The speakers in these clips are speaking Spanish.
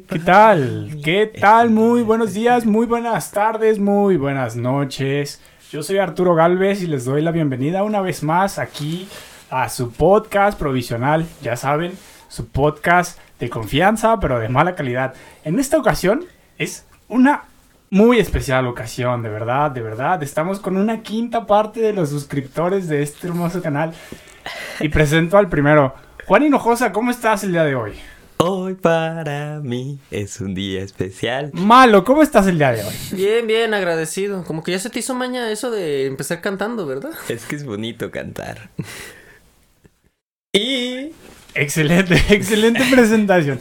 ¿Qué tal? ¿Qué tal? Muy buenos días, muy buenas tardes, muy buenas noches. Yo soy Arturo Galvez y les doy la bienvenida una vez más aquí a su podcast provisional, ya saben, su podcast de confianza pero de mala calidad. En esta ocasión es una muy especial ocasión, de verdad, de verdad. Estamos con una quinta parte de los suscriptores de este hermoso canal. Y presento al primero. Juan Hinojosa, ¿cómo estás el día de hoy? Hoy para mí es un día especial. Malo, ¿cómo estás el día de hoy? Bien, bien, agradecido. Como que ya se te hizo maña eso de empezar cantando, ¿verdad? Es que es bonito cantar. Y Excelente, excelente presentación.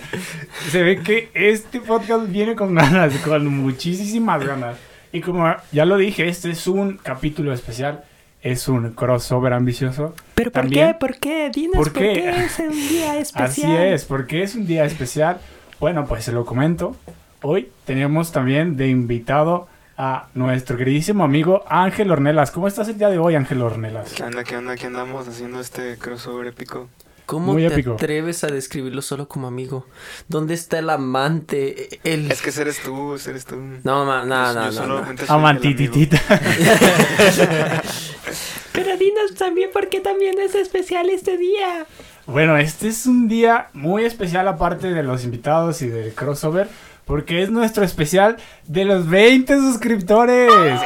Se ve que este podcast viene con ganas, con muchísimas ganas. Y como ya lo dije, este es un capítulo especial. Es un crossover ambicioso. ¿Pero por También- qué? ¿Por qué? Dinos ¿Por por qué? qué, es un día especial. Así es, porque es un día especial. Bueno, pues se lo comento. Hoy tenemos también de invitado a nuestro queridísimo amigo Ángel Ornelas. ¿Cómo estás el día de hoy, Ángel Ornelas? ¿Qué onda, qué onda? ¿Qué andamos haciendo este crossover épico? ¿Cómo Muy te épico. atreves a describirlo solo como amigo? ¿Dónde está el amante? El... Es que eres tú, eres tú. No, ma- no, no, no, no. Amantititita. Pero dinos también por qué también es especial este día. Bueno, este es un día muy especial aparte de los invitados y del crossover, porque es nuestro especial de los 20 suscriptores.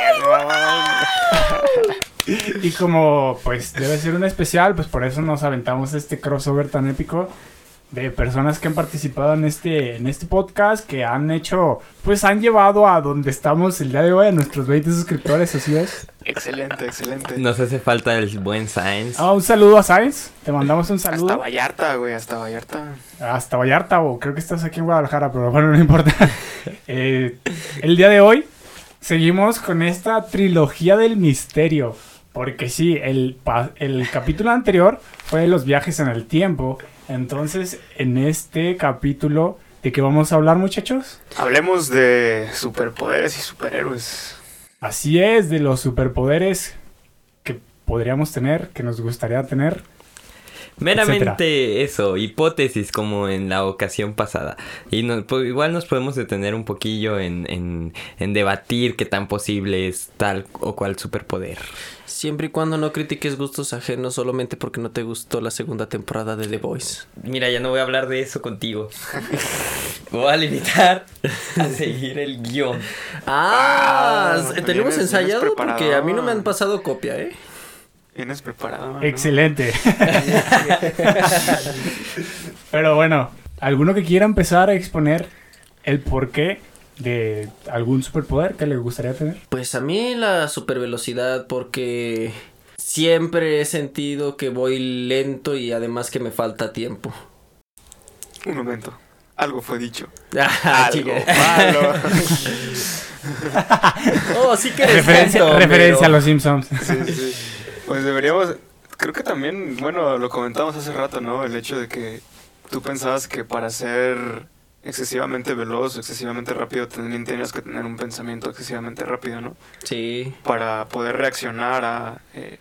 Y como pues debe ser un especial, pues por eso nos aventamos este crossover tan épico de personas que han participado en este en este podcast, que han hecho, pues han llevado a donde estamos el día de hoy a nuestros 20 suscriptores, así es. Excelente, excelente. nos hace falta el buen Science. Ah, un saludo a Sainz, te mandamos un Hasta saludo. Vallarta, güey, hasta Vallarta. hasta Vallarta o creo que estás aquí en Guadalajara, pero bueno, no importa. Eh, el día de hoy seguimos con esta trilogía del misterio, porque sí, el, pa- el capítulo anterior fue de los viajes en el tiempo, entonces en este capítulo, ¿de qué vamos a hablar muchachos? Hablemos de superpoderes y superhéroes. Así es, de los superpoderes que podríamos tener, que nos gustaría tener. Meramente eso, hipótesis como en la ocasión pasada. Y no- pues, igual nos podemos detener un poquillo en, en, en debatir qué tan posible es tal o cual superpoder. Siempre y cuando no critiques gustos ajenos solamente porque no te gustó la segunda temporada de The Voice. Mira, ya no voy a hablar de eso contigo. voy a limitar a seguir el guion. Ah, Ah, tenemos ensayado porque a mí no me han pasado copia, ¿eh? ¿Vienes preparado? no? Excelente. Pero bueno, ¿alguno que quiera empezar a exponer el porqué de algún superpoder que le gustaría tener? Pues a mí la supervelocidad porque siempre he sentido que voy lento y además que me falta tiempo. Un momento. Algo fue dicho. Ah, Algo malo. Oh, sí que eres Referencia, referencia pero- a los Simpsons. Sí, sí. Pues deberíamos. Creo que también, bueno, lo comentamos hace rato, ¿no? El hecho de que tú pensabas que para ser excesivamente veloz excesivamente rápido también tenías que tener un pensamiento excesivamente rápido, ¿no? Sí. Para poder reaccionar a eh,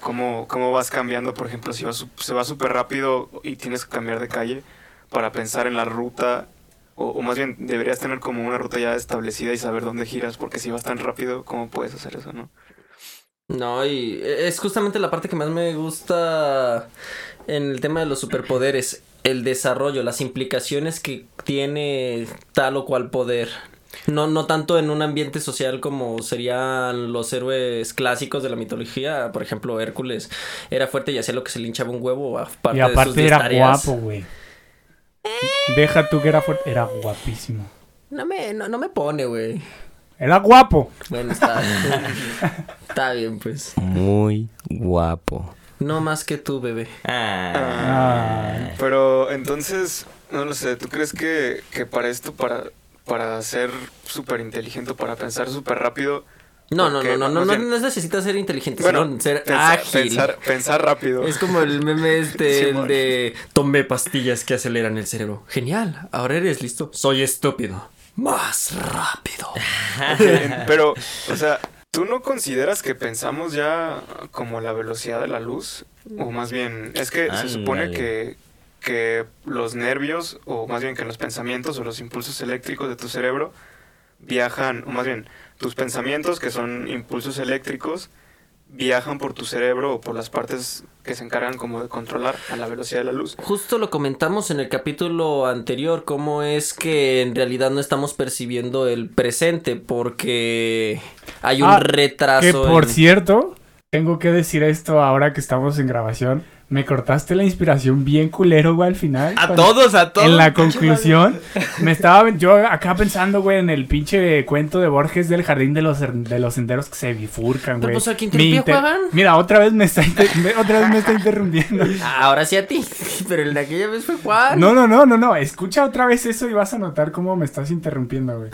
cómo, cómo vas cambiando, por ejemplo, si vas, se va súper rápido y tienes que cambiar de calle para pensar en la ruta, o, o más bien deberías tener como una ruta ya establecida y saber dónde giras, porque si vas tan rápido, ¿cómo puedes hacer eso, no? No, y es justamente la parte que más me gusta en el tema de los superpoderes, el desarrollo, las implicaciones que tiene tal o cual poder. No, no tanto en un ambiente social como serían los héroes clásicos de la mitología. Por ejemplo, Hércules era fuerte y hacía lo que se le hinchaba un huevo. Aparte Y de sus aparte 10 era tareas. guapo, güey. Deja tú que era fuerte. Era guapísimo. No me, no, no me pone, güey. Era guapo. Bueno, está, está bien, pues. Muy guapo. No más que tú, bebé. Ah. Pero entonces, no lo sé, ¿tú crees que, que para esto, para, para ser súper inteligente, para pensar súper rápido, No, no, no, no, no, no, necesitas ser inteligente, bueno, sino ser pensar, ágil. pensar, pensar rápido? Es como el meme este el de tomé pastillas que aceleran el cerebro. Genial, ahora eres listo. Soy estúpido. Más rápido. Pero, o sea, ¿tú no consideras que pensamos ya como la velocidad de la luz? O más bien, es que se supone que, que los nervios, o más bien que los pensamientos o los impulsos eléctricos de tu cerebro viajan, o más bien tus pensamientos, que son impulsos eléctricos, viajan por tu cerebro o por las partes que se encargan como de controlar a la velocidad de la luz. Justo lo comentamos en el capítulo anterior, cómo es que en realidad no estamos percibiendo el presente porque hay un Ah, retraso. Que por en- cierto, tengo que decir esto ahora que estamos en grabación. Me cortaste la inspiración bien culero, güey, al final. A Cuando- todos, a todos. En la conclusión, me estaba yo acá pensando, güey, en el pinche cuento de Borges del jardín de los, de los senderos que se bifurcan, güey. pues, ¿a quién Mi interrumpió, Juan? Mira, otra vez me está inter- me- otra vez me está interrumpiendo. Ahora sí a ti, pero en aquella vez fue Juan. No, no, no, no, no. Escucha otra vez eso y vas a notar cómo me estás interrumpiendo, güey.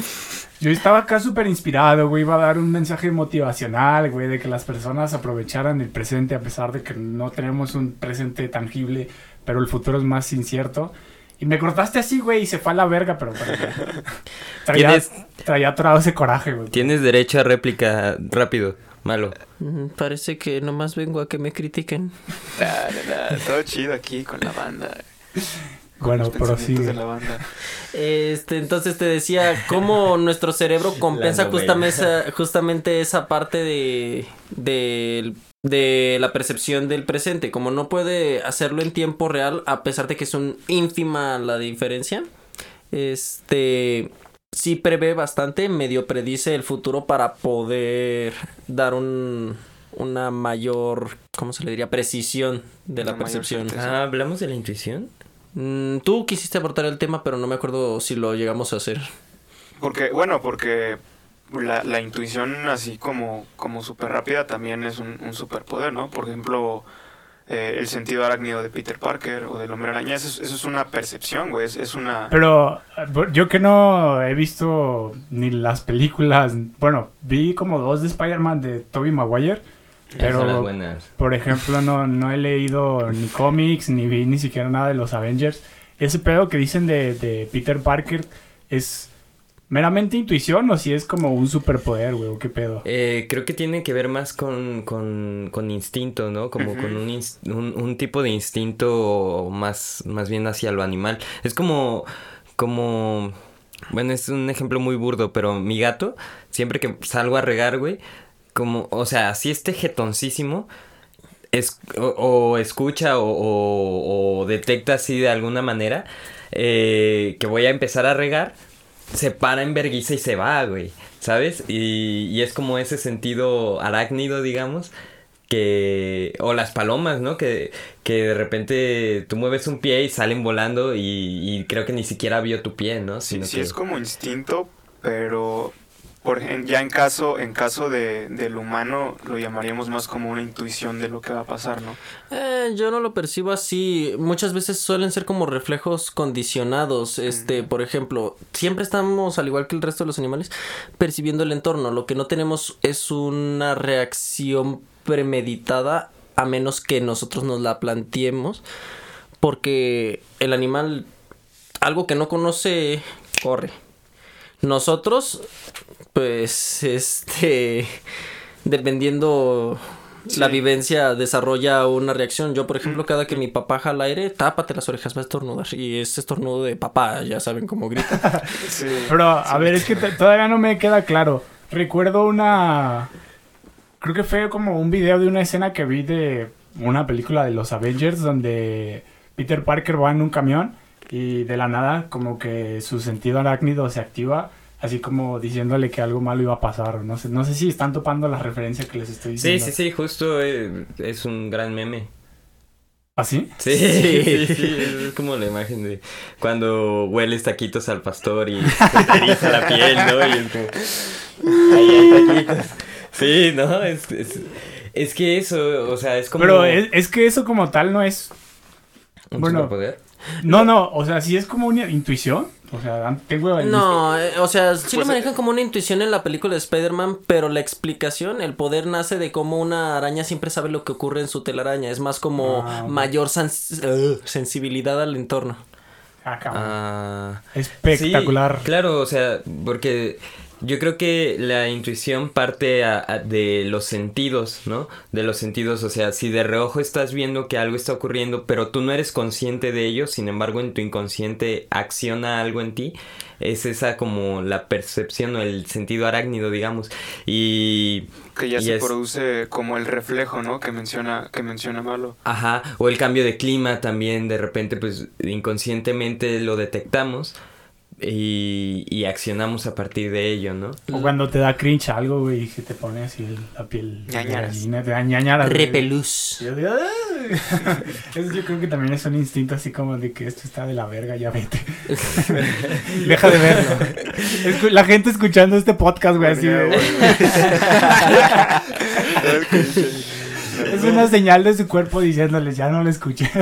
Yo estaba acá súper inspirado, güey. Iba a dar un mensaje motivacional, güey, de que las personas aprovecharan el presente a pesar de que no tenemos un presente tangible, pero el futuro es más incierto. Y me cortaste así, güey, y se fue a la verga, pero... pero traía, ¿Tienes, traía atorado ese coraje, güey. tienes derecho a réplica rápido, malo. Parece que nomás vengo a que me critiquen. Da, da, da, todo chido aquí con la banda. Bueno, de la banda. Este, entonces te decía cómo nuestro cerebro compensa La justamente esa, justamente esa parte de, de, de la percepción del presente. Como no puede hacerlo en tiempo real, a pesar de que es un ínfima la diferencia, este sí prevé bastante, medio predice el futuro para poder dar un una mayor, ¿cómo se le diría? Precisión de la Una mayor percepción. Ah, ¿hablamos de la intuición? Mm, tú quisiste abordar el tema, pero no me acuerdo si lo llegamos a hacer. Porque, bueno, porque la, la intuición así como, como súper rápida también es un, un superpoder, ¿no? Por ejemplo, eh, el sentido arácnido de Peter Parker o del hombre araña, eso, es- eso es una percepción, güey, es, es una... Pero eh, yo que no he visto ni las películas, bueno, vi como dos de Spider-Man de Tobey Maguire, pero por ejemplo no, no he leído ni cómics, ni vi ni siquiera nada de los Avengers. Ese pedo que dicen de, de Peter Parker es meramente intuición o si es como un superpoder, güey, qué pedo. Eh, creo que tiene que ver más con, con, con instinto, ¿no? Como con un, un, un tipo de instinto más, más bien hacia lo animal. Es como, como, bueno, es un ejemplo muy burdo, pero mi gato, siempre que salgo a regar, güey, como, o sea, así esté jetoncísimo, es, o, o escucha o, o- o detecta así de alguna manera eh, que voy a empezar a regar, se para en verguiza y se va, güey, ¿sabes? Y, y es como ese sentido arácnido, digamos, que... O las palomas, ¿no? Que, que de repente tú mueves un pie y salen volando y, y creo que ni siquiera vio tu pie, ¿no? Sí, Sino sí que- es como instinto, pero por ejemplo, ya en caso, en caso de, del humano lo llamaríamos más como una intuición de lo que va a pasar, ¿no? Eh, yo no lo percibo así. Muchas veces suelen ser como reflejos condicionados. Este, por ejemplo, siempre estamos, al igual que el resto de los animales, percibiendo el entorno. Lo que no tenemos es una reacción premeditada a menos que nosotros nos la planteemos. Porque el animal, algo que no conoce, corre. Nosotros, pues, este, dependiendo la vivencia, desarrolla una reacción. Yo, por ejemplo, cada que mi papá jala aire, tápate las orejas, va a estornudar. Y es estornudo de papá, ya saben cómo grita. Sí. Pero, a ver, es que todavía no me queda claro. Recuerdo una... Creo que fue como un video de una escena que vi de una película de los Avengers donde Peter Parker va en un camión y de la nada como que su sentido arácnido se activa, así como diciéndole que algo malo iba a pasar. o No sé, no sé si están topando la referencia que les estoy Sí, diciendo. sí, sí, justo eh, es un gran meme. ¿Así? Sí, sí, sí, es como la imagen de cuando hueles taquitos al pastor y se te eriza la piel, ¿no? Y es como... Ahí hay taquitos. Sí, ¿no? Es, es, es que eso, o sea, es como... Pero es, es que eso como tal no es... un bueno, superpoder. No, no, o sea, sí es como una intuición. O sea, tengo el... No, eh, o sea, sí Pues, lo manejan como una intuición en la película de Spider-Man, pero la explicación, el poder nace de cómo una araña siempre sabe lo que ocurre en su telaraña. Es más como Ah, mayor eh, sensibilidad al entorno. Ah, cabrón. Ah... Espectacular. Sí, claro, o sea, porque Yo creo que la intuición parte a- a- de los sentidos, ¿no? De los sentidos, o sea, si de reojo estás viendo que algo está ocurriendo, pero tú no eres consciente de ello, sin embargo en tu inconsciente acciona algo en ti, es esa como la percepción o el sentido arácnido, digamos. Y... Que ya y se es- produce como el reflejo, ¿no? Que menciona, que menciona Malo. Ajá, o el cambio de clima también, de repente, pues inconscientemente lo detectamos y, y accionamos a partir de ello, ¿no? O cuando te da cringe algo, güey, y que te pone así el- la piel de Ñañaras. gallina, te da ñañaras. güey. Repelús. Y Yo, digo, "Ay". Eso yo creo que también es un instinto así como de que esto está de la verga, ya vete. Deja de verlo. Escu- La gente escuchando este podcast, güey, así. De- güey. Es una señal de su cuerpo diciéndoles, ya no lo escuché.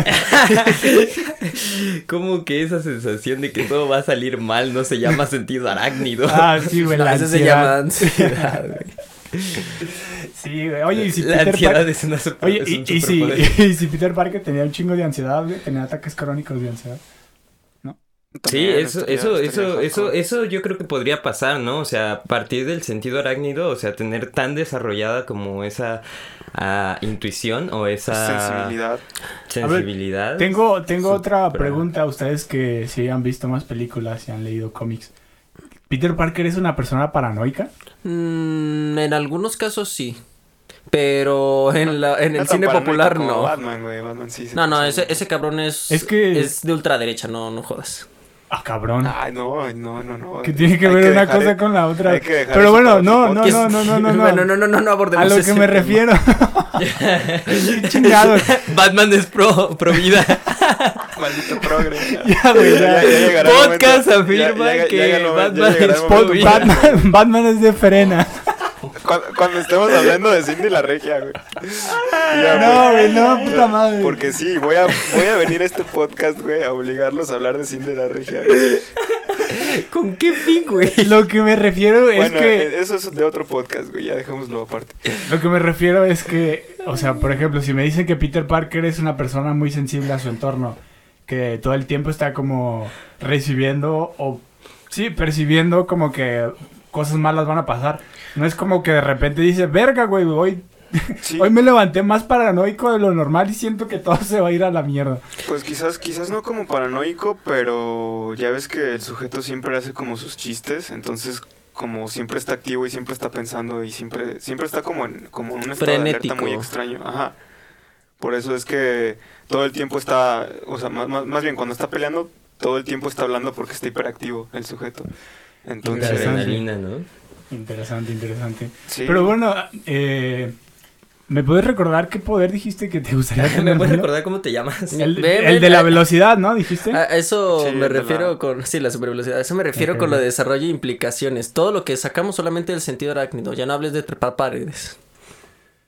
Como que esa sensación de que todo va a salir mal no se llama sentido arácnido. ah, sí, güey, la eso se ansiedad. llama ansiedad, güey. Sí, güey. Oye, y si la Peter ansiedad Par- es una super, Oye, es y, un y si, superpoder. y si Peter Parker tenía un chingo de ansiedad, güey, tenía ataques crónicos de ansiedad. Sí, eso, estaría- eso, estaría eso, eso, eso yo creo que podría pasar, ¿no? O sea, a partir del sentido arácnido, o sea, tener tan desarrollada como esa ah, intuición o esa Sensibilidad. sensibilidad. Tengo, tengo otra pregunta a ustedes que si han visto más películas y han leído cómics. ¿Peter Parker es una persona paranoica? Mm, en algunos casos sí. Pero en, la, en el cine popular no. Batman, güey. Batman sí. se No, no, ese, ese cabrón es, Es que- es de ultraderecha, no, no jodas. Ah, cabrón. Ay, no, no, no, no. que tiene que ver una dejar- cosa con la otra. hay que dejar Pero bueno, no, no, no, no, no, no, no. Bueno, no, no, no, no A abordemos lo que me tema. refiero. Chingados. Batman es pro, pro vida. Maldito progre. Ya, güey, ya. llegará el Podcast afirma ya- ya- que Batman ya. Batman, Batman es de frena. Cuando, cuando estemos hablando de Cindy la Regia, güey. Ya, No, güey, no, puta madre. Porque sí, voy a, voy a venir a este podcast, güey, a obligarlos a hablar de Cindy la Regia. güey. ¿Con qué fin, güey? Lo que me refiero es que. eh, eso es de otro podcast, güey, ya dejémoslo aparte. Lo que me refiero es que, o sea, por ejemplo, si me dicen que Peter Parker es una persona muy sensible a su entorno, que todo el tiempo está como recibiendo o, sí, percibiendo como que cosas malas van a pasar. No es como que de repente dice, verga, güey, hoy, Sí, hoy me levanté más paranoico de lo normal y siento que todo se va a ir a la mierda. pues quizás, quizás no como paranoico, pero ya ves que el sujeto siempre hace como sus chistes, entonces como siempre está activo y siempre está pensando y siempre, siempre está como en, como en un estado de alerta Frenético. muy extraño. Ajá. Por eso es que todo el tiempo está, o sea, más, más, más bien cuando está peleando, todo el tiempo está hablando porque está hiperactivo el sujeto. Entonces, Interesante. adrenalina, ¿no? Interesante, interesante. sí. Pero bueno, eh, ¿me puedes recordar qué poder dijiste que te gustaría ¿Me tener? puedes Bruno? recordar cómo te llamas? El, Ve, el ve, de la velocidad, ¿no? ¿Dijiste? A eso Sí, me la- refiero con. Sí, la supervelocidad. A eso me refiero con lo de desarrollo e implicaciones. Todo lo que sacamos solamente del sentido arácnido. Ya no hables de trepar paredes.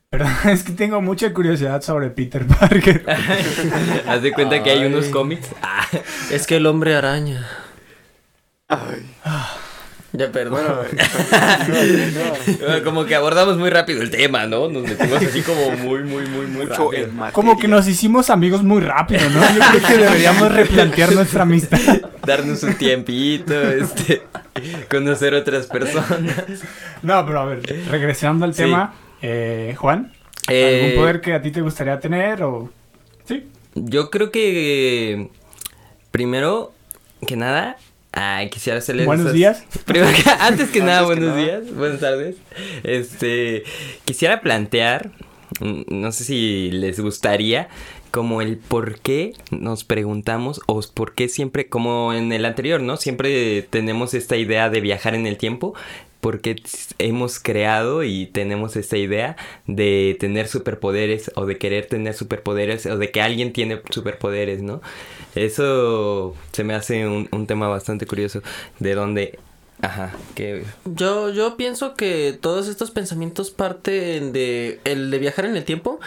Perdón, es que tengo mucha curiosidad sobre Peter Parker. Haz de cuenta que hay unos cómics. Ah, Es que el hombre araña. Ay, Ya, perdón. bueno, como que abordamos muy rápido el tema, ¿no? Nos metimos así como muy, muy, muy, muy mucho rápido. Como que nos hicimos amigos muy rápido, ¿no? Yo creo que deberíamos replantear nuestra amistad. Darnos un tiempito, este, conocer otras personas. No, pero a ver, regresando al Sí. tema, eh, Juan, Eh, ¿algún poder que a ti te gustaría tener o...? Sí. Yo creo que primero que nada, ay, quisiera hacerles Buenos esas- días. Primero antes que Antes nada, que buenos nada. días, buenas tardes. Este, quisiera plantear, mm, no sé si les gustaría, como el por qué nos preguntamos o por qué siempre, como en el anterior, ¿no? Siempre tenemos esta idea de viajar en el tiempo. Porque hemos creado y tenemos esta idea de tener superpoderes o de querer tener superpoderes o de que alguien tiene superpoderes, ¿no? Eso se me hace un, un tema bastante curioso. De dónde Ajá, que... Yo, yo pienso que todos estos pensamientos parten de el de viajar en el tiempo.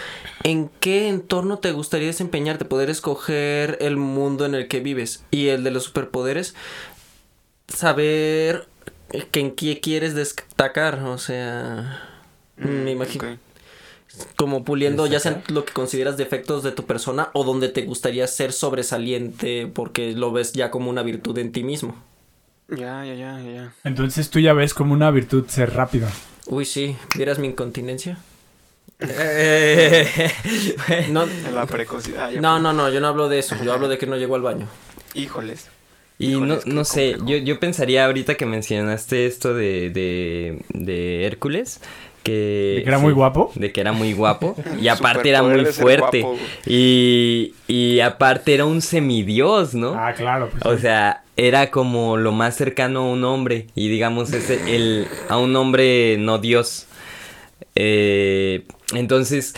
¿En qué entorno te gustaría desempeñarte? Poder escoger el mundo en el que vives. Y el de los superpoderes, saber en qué quieres destacar. O sea, me imagino. Como puliendo ya sea Destacar. lo que consideras defectos de tu persona o donde te gustaría ser sobresaliente porque lo ves ya como una virtud en ti mismo. Ya, ya, ya, ya. Entonces tú ya ves como una virtud ser rápido. Uy, sí. ¿Vieras mi incontinencia? no, la precocidad. No, no, no, yo no hablo de eso. Yo hablo de que no llego al baño. Híjoles. Y no, no sé, yo, yo pensaría ahorita que mencionaste esto de, de, de Hércules, que... ¿De que era muy guapo? De que era muy guapo. Y aparte era muy fuerte. y, y aparte era un semidios, ¿no? Ah, claro. Pues, o sea, era como lo más cercano a un hombre. Y digamos, es el, a un hombre no dios. Eh, entonces,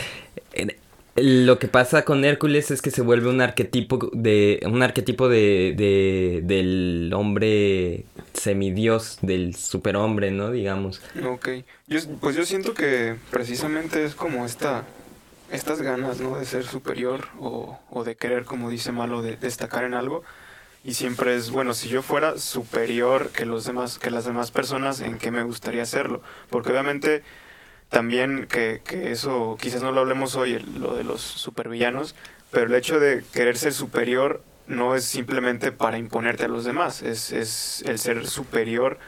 lo que pasa con Hércules es que se vuelve un arquetipo de un arquetipo de, de del hombre semidios, del superhombre, ¿no? Digamos. Ok. Yo, pues yo siento que precisamente es como esta estas ganas, ¿no? De ser superior o, o de querer, como dice Malo, de destacar en algo. Y siempre es, bueno, si yo fuera superior que los demás, que las demás personas, ¿en qué me gustaría hacerlo? Porque obviamente también que, que, eso quizás no lo hablemos hoy, lo de los supervillanos, pero el hecho de querer ser superior no es simplemente para imponerte a los demás, es, es el ser superior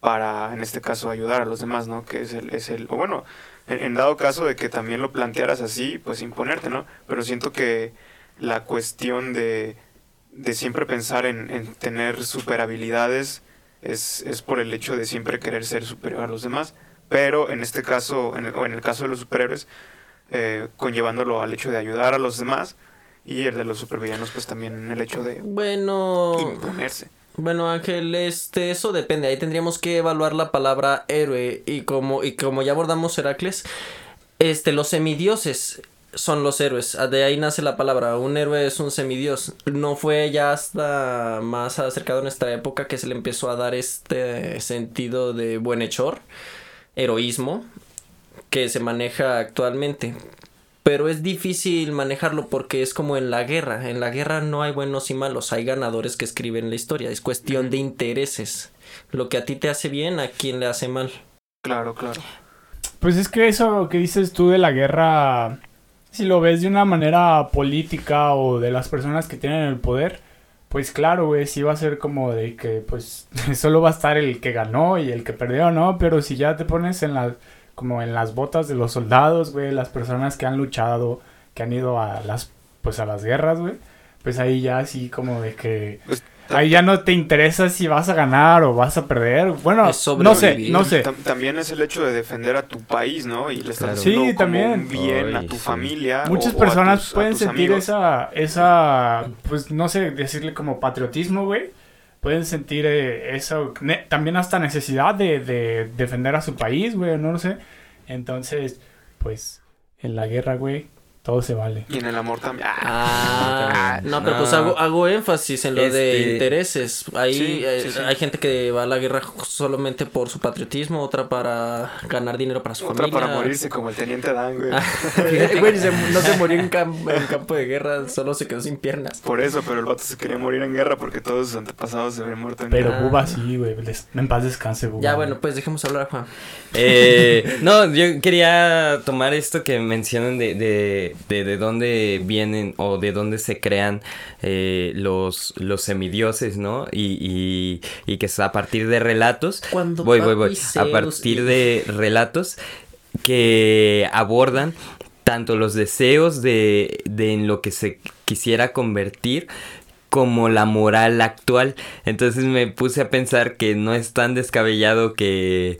para, en este caso, ayudar a los demás, ¿no? Que es el, es el o bueno, en, dado caso de que también lo plantearas así, pues imponerte, ¿no? Pero siento que la cuestión de, de siempre pensar en, en tener super habilidades es, es por el hecho de siempre querer ser superior a los demás pero en este caso, en el, o en el caso de los superhéroes, eh, conllevándolo al hecho de ayudar a los demás y el de los supervillanos pues también en el hecho de bueno imponerse. Bueno, Ángel, este, eso depende. Ahí tendríamos que evaluar la palabra héroe. Y como, y como ya abordamos Heracles, este, los semidioses son los héroes. De ahí nace la palabra. Un héroe es un semidios. No fue ya hasta más acercado a nuestra época que se le empezó a dar este sentido de buenhechor heroísmo que se maneja actualmente. Pero es difícil manejarlo porque es como en la guerra. En la guerra no hay buenos y malos, hay ganadores que escriben la historia. Es cuestión de intereses. Lo que a ti te hace bien, a quien le hace mal. Claro, claro. Pues es que eso que dices tú de la guerra, si lo ves de una manera política o de las personas que tienen el poder, pues claro, güey, sí va a ser como de que, pues, solo va a estar el que ganó y el que perdió, ¿no? Pero si ya te pones en las, como en las botas de los soldados, güey, las personas que han luchado, que han ido a las, pues, a las guerras, güey, pues ahí ya sí como de que... Ahí ya no te interesa si vas a ganar o vas a perder. Bueno, no sé, no sé. también es el hecho de defender a tu país, ¿no? Y le estás sí, también. bien a tu familia. Muchas personas pueden sentir esa, esa, pues no sé, decirle como patriotismo, güey. Pueden sentir eh, eso, también hasta necesidad de, de defender a su país, güey, no lo sé. Entonces, pues, en la guerra, güey, todo se vale. Y en el amor también. Ah, no, pero pues hago, hago énfasis en lo de este, intereses. Ahí eh, hay gente que va a la guerra solamente por su patriotismo, otra para ganar dinero para su familia. Otra para morirse como el teniente Dan, güey. Ah, güey no se murió en, campo de guerra, solo se quedó sin piernas. Por eso, pero el vato se quería morir en guerra porque todos sus antepasados se habían muerto en pero guerra. Pero Buba sí, güey. En paz descanse, Buba. Ya, bueno, pues dejemos hablar, Juan. Eh, no, yo quería tomar esto que mencionan de de, dónde vienen o de dónde se crean eh, los, los semidioses, ¿no? Y, y, que es a partir de relatos. Cuando voy, voy, voy. A partir de relatos que abordan tanto los deseos de, de en lo que se quisiera convertir como la moral actual. Entonces me puse a pensar que no es tan descabellado que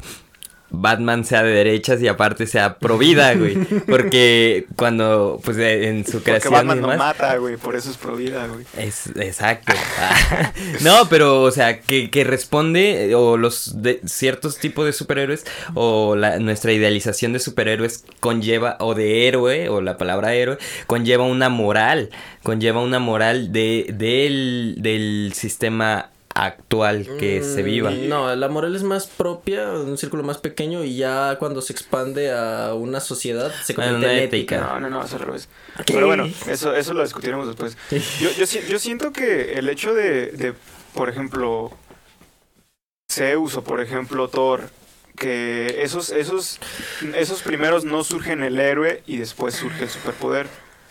Batman sea de derechas y aparte sea pro vida, güey. Porque cuando, pues en su creación. Porque Batman no mata, güey, por eso es pro vida, güey. Es, exacto. no, pero, o sea, que, que responde, o los de, ciertos tipos de superhéroes, o la, nuestra idealización de superhéroes conlleva, o de héroe, o la palabra héroe, conlleva una moral, conlleva una moral de, del, del sistema actual que se viva. Mm, no, la moral es más propia, un círculo más pequeño y ya cuando se expande a una sociedad se convierte en ética. No, no, no, es al revés. Pero bueno, eso, eso lo discutiremos después. Yo, yo, yo siento que el hecho de, de, por ejemplo, Zeus o por ejemplo Thor, que esos, esos, esos primeros no surgen el héroe y después surge el superpoder.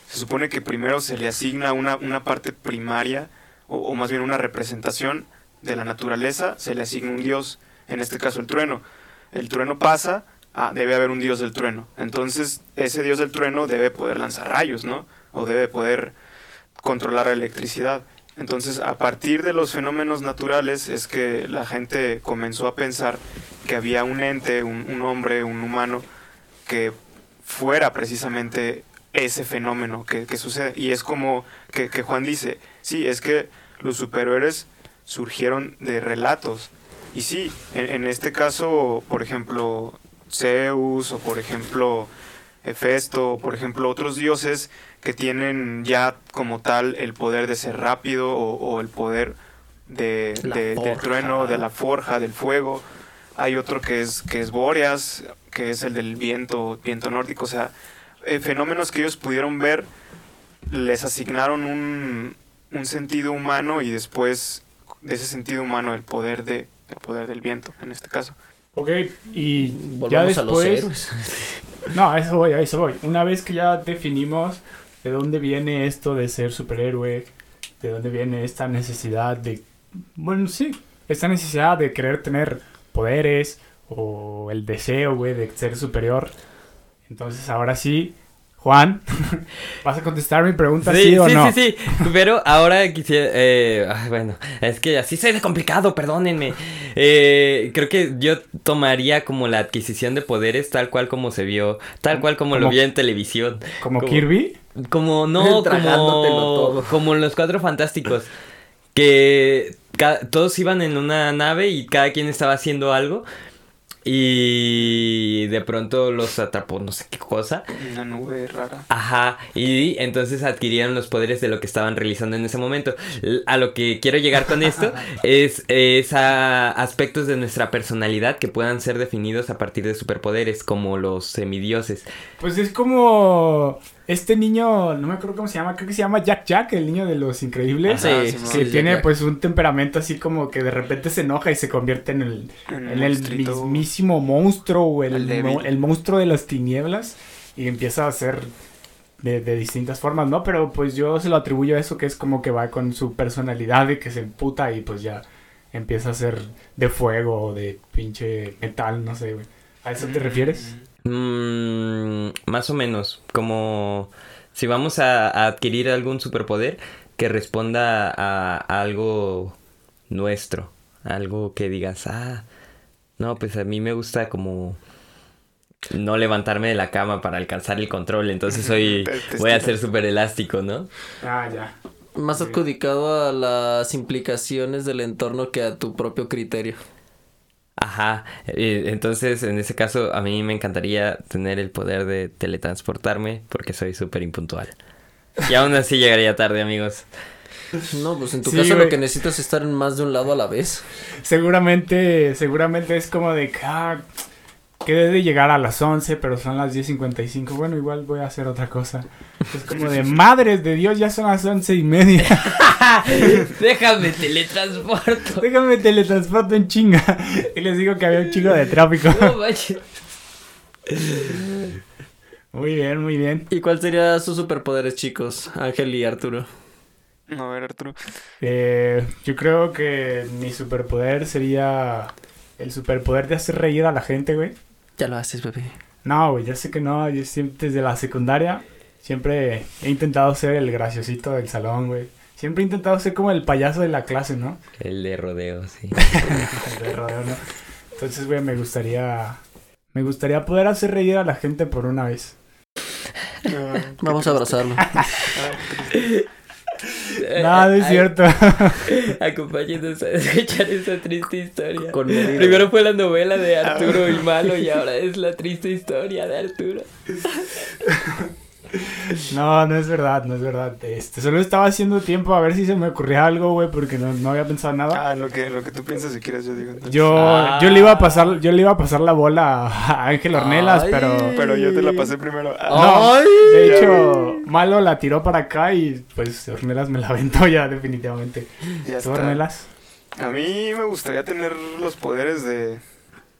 Se supone que primero se le asigna una, una parte primaria o, más bien una representación de la naturaleza se le asigna un dios, en este caso el trueno. El trueno pasa, ah, debe haber un dios del trueno. Entonces ese dios del trueno debe poder lanzar rayos, ¿no? O debe poder controlar la electricidad. Entonces, a partir de los fenómenos naturales es que la gente comenzó a pensar que había un ente, un, hombre, un humano, que fuera precisamente ese fenómeno que, sucede. Y es como que, Juan dice, sí, es que los superhéroes surgieron de relatos. Y sí, en, este caso, por ejemplo, Zeus o por ejemplo Hefesto, o por ejemplo otros dioses que tienen ya como tal el poder de ser rápido o, el poder de, del trueno, de la forja, del fuego. Hay otro que es, que es Boreas, que es el del viento, viento nórdico. O sea, eh, fenómenos que ellos pudieron ver les asignaron un, un, sentido humano y después de ese sentido humano el poder de el poder del viento en este caso. Ok, y ya después... No, a eso voy, a eso voy. Una vez que ya definimos de dónde viene esto de ser superhéroe, de dónde viene esta necesidad de, bueno, sí, esta necesidad de querer tener poderes o el deseo, güey, de ser superior. Entonces ahora sí, Juan, ¿vas a contestar mi pregunta sí, o no? Sí, sí, sí, pero ahora quisiera, eh, bueno, es que así se de complicado, perdónenme. Eh, creo que yo tomaría como la adquisición de poderes tal cual como se vio, tal cual como, lo vi en televisión. ¿Como, Kirby? Como, no, como, como los cuatro fantásticos, que todos iban en una nave y cada quien estaba haciendo algo. Y de pronto los atrapó no sé qué cosa. Una nube rara. Ajá. Y entonces adquirieron los poderes de lo que estaban realizando en ese momento. A lo que quiero llegar con esto es, es a aspectos de nuestra personalidad que puedan ser definidos a partir de superpoderes, como los semidioses. Pues es como este niño, no me acuerdo cómo se llama, creo que se llama Jack Jack, el niño de los increíbles. sí, que tiene pues un temperamento así como que de repente se enoja y se convierte en el, en, el mismísimo monstruo o el, el, monstruo de las tinieblas y empieza a ser de, de, distintas formas, ¿no? Pero pues yo se lo atribuyo a eso que es como que va con su personalidad de que se emputa y pues ya empieza a ser de fuego o de pinche metal, no sé, güey. ¿A eso te refieres? Mm, más o menos, como si vamos a, adquirir algún superpoder que responda a, algo nuestro, algo que digas, ah, no, pues a mí me gusta como no levantarme de la cama para alcanzar el control, entonces hoy voy a ser súper elástico, ¿no? Ah, ya. Más adjudicado a las implicaciones del entorno que a tu propio criterio. Ajá, entonces en ese caso a mí me encantaría tener el poder de teletransportarme porque soy súper impuntual. Y aún así llegaría tarde, amigos. No, pues en tu caso lo que necesitas es estar en más de un lado a la vez. Seguramente, seguramente es como de, ah, que debe llegar a las 11, pero son las 10.55. Bueno, igual voy a hacer otra cosa. Es como de madres de Dios, ya son las once y media. Déjame teletransporto. Déjame teletransporto en chinga. Y les digo que había un chingo de tráfico. muy bien, muy bien. ¿Y cuál sería sus superpoderes, chicos? Ángel y Arturo. A ver, Arturo. Eh, yo creo que mi superpoder sería el superpoder de hacer reír a la gente, güey. Ya lo haces, bebé. No, güey, ya sé que no. Yo siempre, desde la secundaria, siempre he intentado ser el graciosito del salón, güey. Siempre he intentado ser como el payaso de la clase, ¿no? El de rodeo, sí. el de rodeo, ¿no? Entonces, güey, me gustaría... Me gustaría poder hacer reír a la gente por una vez. Vamos a abrazarlo. No, es cierto. Acompáñenos a escuchar esa triste historia. Primero fue la novela de Arturo y Malo y ahora es la triste historia de Arturo. No, no es verdad, no es verdad. Este, solo estaba haciendo tiempo a ver si se me ocurría algo, güey, porque no, no, había pensado nada. Ah, lo que, lo que tú piensas si quieres, yo digo. Yo, ah. yo le iba a pasar, yo le iba a pasar la bola a Ángel Ornelas, pero. Pero yo te la pasé primero. No, de hecho, Malo la tiró para acá y pues Ornelas me la aventó ya, definitivamente. Ya ¿Tú, Ornelas? A mí me gustaría tener los poderes de,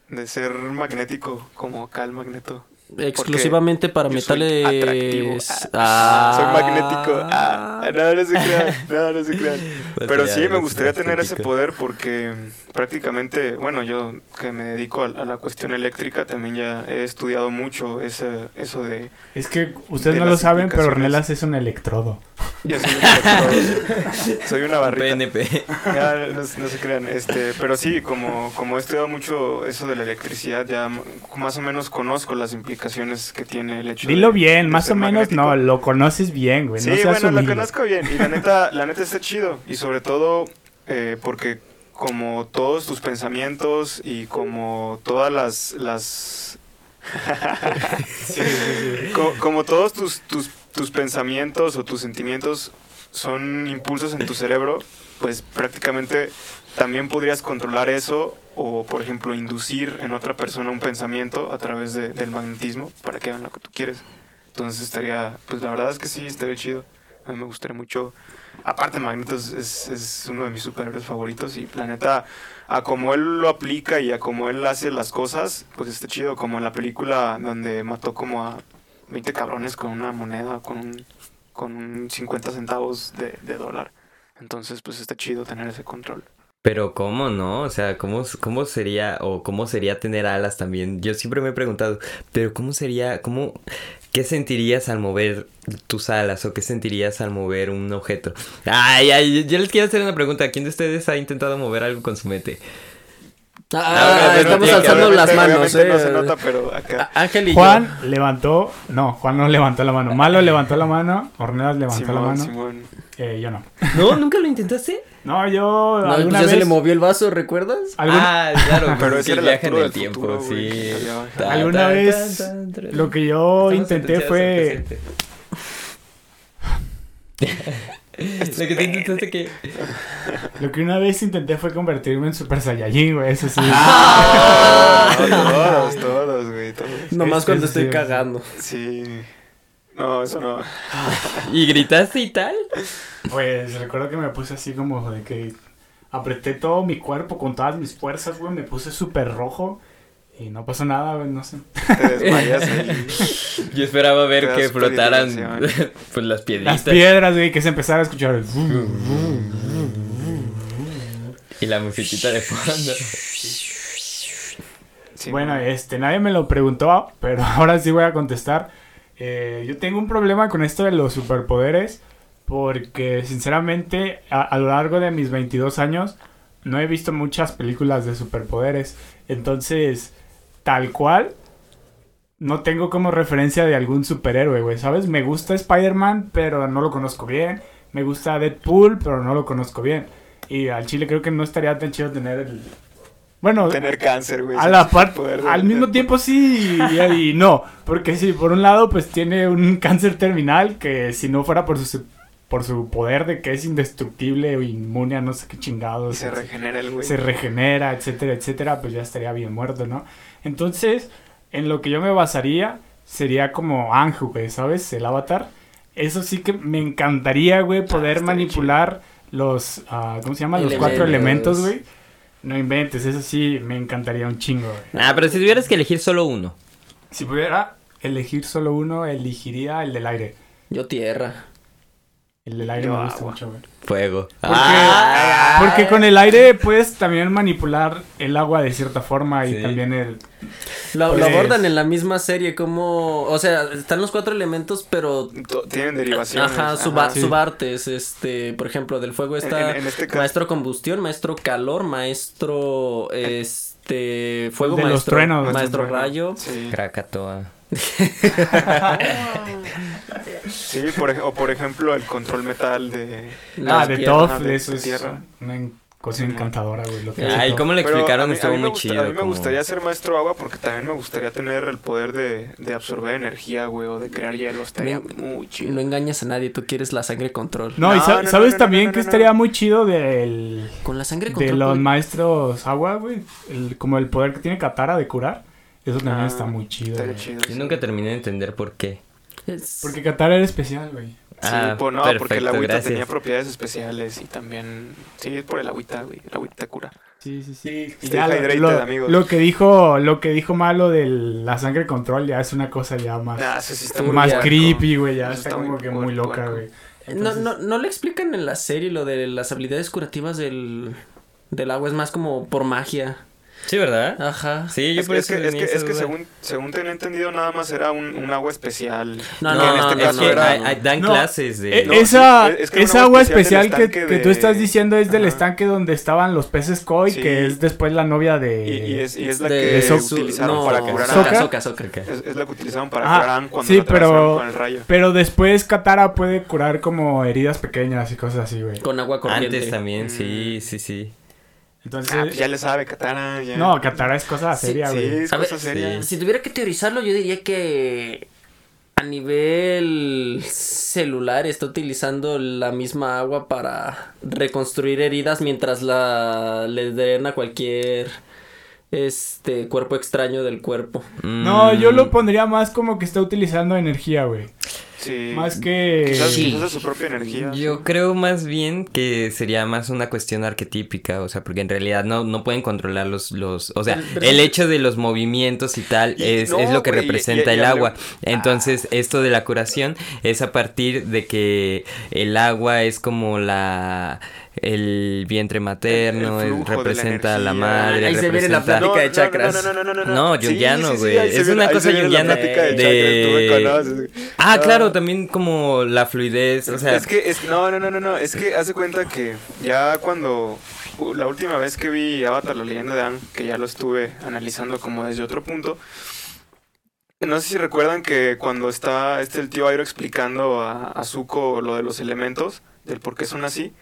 de ser magnético, como acá el magneto. Exclusivamente para metales. atractivo. Ah. Soy magnético. Ah, no, no se crean. No, no se crean. Pero sí, me gustaría tener ese poder porque prácticamente, bueno, yo que me dedico a, a la cuestión eléctrica también ya he estudiado mucho ese, eso de... Es que ustedes De no lo saben, pero. Ornelas es un electrodo. Yo soy, un electrodo. soy una barrita. PNP. Ya, no, no se crean, este, pero sí, como, como he estudiado mucho eso de la electricidad, ya más o menos conozco las implicaciones que tiene el hecho Dilo de- bien, de más o menos, no, lo conoces bien, güey. Sí, no seas bueno, lo conozco bien y la neta, la neta está chido y sobre todo eh, porque como todos tus pensamientos y como todas las las Co- como, todos tus, tus tus pensamientos o tus sentimientos son impulsos en tu cerebro, pues prácticamente también podrías controlar eso o, por ejemplo, inducir en otra persona un pensamiento a través de- del magnetismo para que hagan lo que tú quieres. Entonces estaría, pues la verdad es que sí, estaría chido. A mí me gustaría mucho. Aparte, Magneto es, es, es uno de mis superhéroes favoritos y Planeta, a como él lo aplica y a como él hace las cosas, pues está chido. Como en la película donde mató como a 20 cabrones con una moneda, con un, con un 50 centavos de, de dólar. Entonces, pues está chido tener ese control. Pero cómo no, o sea, cómo, cómo sería o cómo sería tener alas también. Yo siempre me he preguntado, pero cómo sería, cómo, qué sentirías al mover tus alas o qué sentirías al mover un objeto. Ay, ay, yo les quiero hacer una pregunta. ¿Quién de ustedes ha intentado mover algo con su mente? Ah, estamos alzando las manos, obviamente eh. no se nota, pero acá. Ángel y Juan levantó, no, Juan no levantó la mano. Malo levantó la mano, Ornelas levantó la mano. Simón. Eh, yo no. ¿No? ¿Nunca lo intentaste? No, yo. No, pues alguna ya vez. se le movió el vaso, ¿recuerdas? alguna- Ah, claro, Pero es era el viaja en el del tiempo, futuro, sí. Ta, Alguna ta, vez ta, ta, ta. Lo que yo Estamos intenté fue. Lo que tú intentaste que... Lo que una vez intenté fue convertirme en Super Saiyajin, güey. Eso sí. Ah, todos, todos, güey, todos. Nomás Este, cuando estoy sí. cagando. Sí. No, eso no. ¿Y gritaste y tal? Pues recuerdo que me puse así como de que apreté todo mi cuerpo con todas mis fuerzas, güey. Me puse súper rojo y no pasó nada, güey. No sé. Te desmayas ahí. Yo esperaba ver que flotaran pues las piedritas. Las piedras, güey, que se empezara a escuchar. el- Y la musiquita de fondo. Sí, Bueno, no. este, nadie me lo preguntó, pero ahora sí voy a contestar. Eh, yo tengo un problema con esto de los superpoderes, porque sinceramente a, a lo largo de mis 22 años no he visto muchas películas de superpoderes. Entonces, tal cual, no tengo como referencia de algún superhéroe, güey, ¿sabes? Me gusta Spider-Man, pero no lo conozco bien. Me gusta Deadpool, pero no lo conozco bien. Y al chile creo que no estaría tan chido tener el... Bueno, Tener cáncer, güey. a la par, poder al mismo tiempo sí y, y no, porque sí, por un lado pues tiene un cáncer terminal que si no fuera por su por su poder de que es indestructible o inmune a no sé qué Y chingados, se regenera el güey. se regenera, etcétera, etcétera, pues ya estaría bien muerto, ¿no? Entonces, en lo que yo me basaría sería como Anju, güey, ¿sabes? El avatar. Eso sí que me encantaría, güey, poder estaría manipular los, ah, ¿cómo se llama? Los cuatro elementos, güey. No inventes, eso sí me encantaría un chingo, güey. Ah, pero si tuvieras que elegir solo uno. Si pudiera elegir solo uno, elegiría el del aire. Yo tierra. El del aire Yo me gusta agua. mucho, güey. Fuego. Porque, Ah. porque con el aire puedes también manipular el agua de cierta forma y Sí. también el... Lo, lo Pues- abordan en la misma serie como... O sea, están los cuatro elementos, pero... To- Tienen derivaciones. Ajá, suba- ajá. sí. subartes, este, por ejemplo, del fuego está en- en este caso- maestro combustión, maestro calor, maestro, este, fuego, de los maestro, truenos. maestro Bueno, rayo. Sí, Krakatoa. Sí por, o por ejemplo el control metal de... Ah, de. Toff, de de- eso de es tierra. una cosa encantadora, güey. Lo que Ay, Toph. ¿cómo le explicaron? mí, Estuvo muy gusta- chido. A mí me como- gustaría ser maestro agua porque también me gustaría tener el poder de, de absorber energía, güey, o de crear hielo. Estaría muy chido. No engañas a nadie, tú quieres la sangre control. No, y No, sa- no, ¿sabes no, no, también no, no, que no, estaría no. muy chido del... Con la sangre De control. los puede- maestros agua, güey. el- como el poder que tiene Katara de curar. Eso también Ah, está muy chido. Yo sí. nunca terminé de entender por qué. es- Porque Katara era especial, güey. Sí, Ah, pues no, porque el perfecto, agüita gracias. tenía propiedades especiales y también. Sí, es por el agüita, güey. El agüita cura. Sí, sí, sí. Stay Ya lo- lo, amigos. lo que dijo, lo que dijo malo de la sangre control ya es una cosa ya más, Nah, eso sí está muy más creepy, güey. Ya está, está como muy que muy loca, güey. No, no, no le explican en la serie lo de las habilidades curativas del, del agua, es más como por magia. Sí, ¿verdad? Ajá. Sí, yo Es por que, es eso que, es que, es que según, según tenía entendido, nada más era un, un agua especial. No, no, en este no, Es caso que era. hay- hay- dan No, clases de... Eh, No, esa es que esa agua especial que, que tú de- estás diciendo es del Ajá. estanque donde estaban los peces koi, Sí. que es después la novia de... Y, y es, y es la De que utilizaron no, para curar a. Es, es la que utilizaron para Ah, curar cuando sí, pero- con el rayo. Pero después Katara puede curar como heridas pequeñas y cosas así, güey. Con agua corriente. Antes también, Mm. sí, sí, sí. Entonces... Ah, pues ya le sabe, Katara. Ya. No, Katara es cosa seria, Sí, güey. es A ver, cosa seria. Si tuviera que teorizarlo, yo diría que a nivel celular está utilizando la misma agua para reconstruir heridas mientras la le drena cualquier este cuerpo extraño del cuerpo. No, yo lo pondría más como que está utilizando energía, güey. Sí. Más que... Quizás, Sí. quizás de su propia energía. Yo creo más bien que sería más una cuestión arquetípica, o sea, porque en realidad no, no pueden controlar los, los, o sea, Pero- pero- el hecho de los movimientos y tal Y- es, no, es lo que representa y- y el agua. Entonces, esto de la curación es a partir de que el agua es como la, el vientre materno, El- el representa a la madre, Ahí se viene la plática de chakras. No, no, no, no, no. No, sí, sí, güey. Es una cosa plática de de-. Ah, No. claro, también como la fluidez, o sea, es que, es, no, no, no, no, no, es que hace cuenta que ya cuando, la última vez que vi Avatar, la leyenda de Aang, que ya lo estuve analizando como desde otro punto, no sé si recuerdan que cuando está este el tío Airo explicando a, a Zuko lo de los elementos, del por qué son así,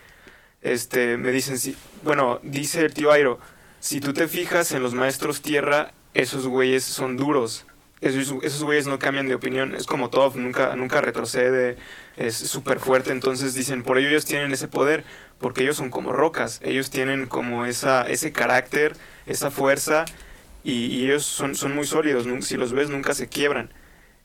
este, me dicen, si, bueno, dice el tío Airo, si tú te fijas en los maestros tierra, esos güeyes son duros. Esos, esos güeyes no cambian de opinión. Es como Toph, nunca, nunca retrocede, es súper fuerte. Entonces dicen, por ello ellos tienen ese poder, porque ellos son como rocas. Ellos tienen como esa, ese carácter, esa fuerza, y, y ellos son, son muy sólidos. Si los ves, nunca se quiebran.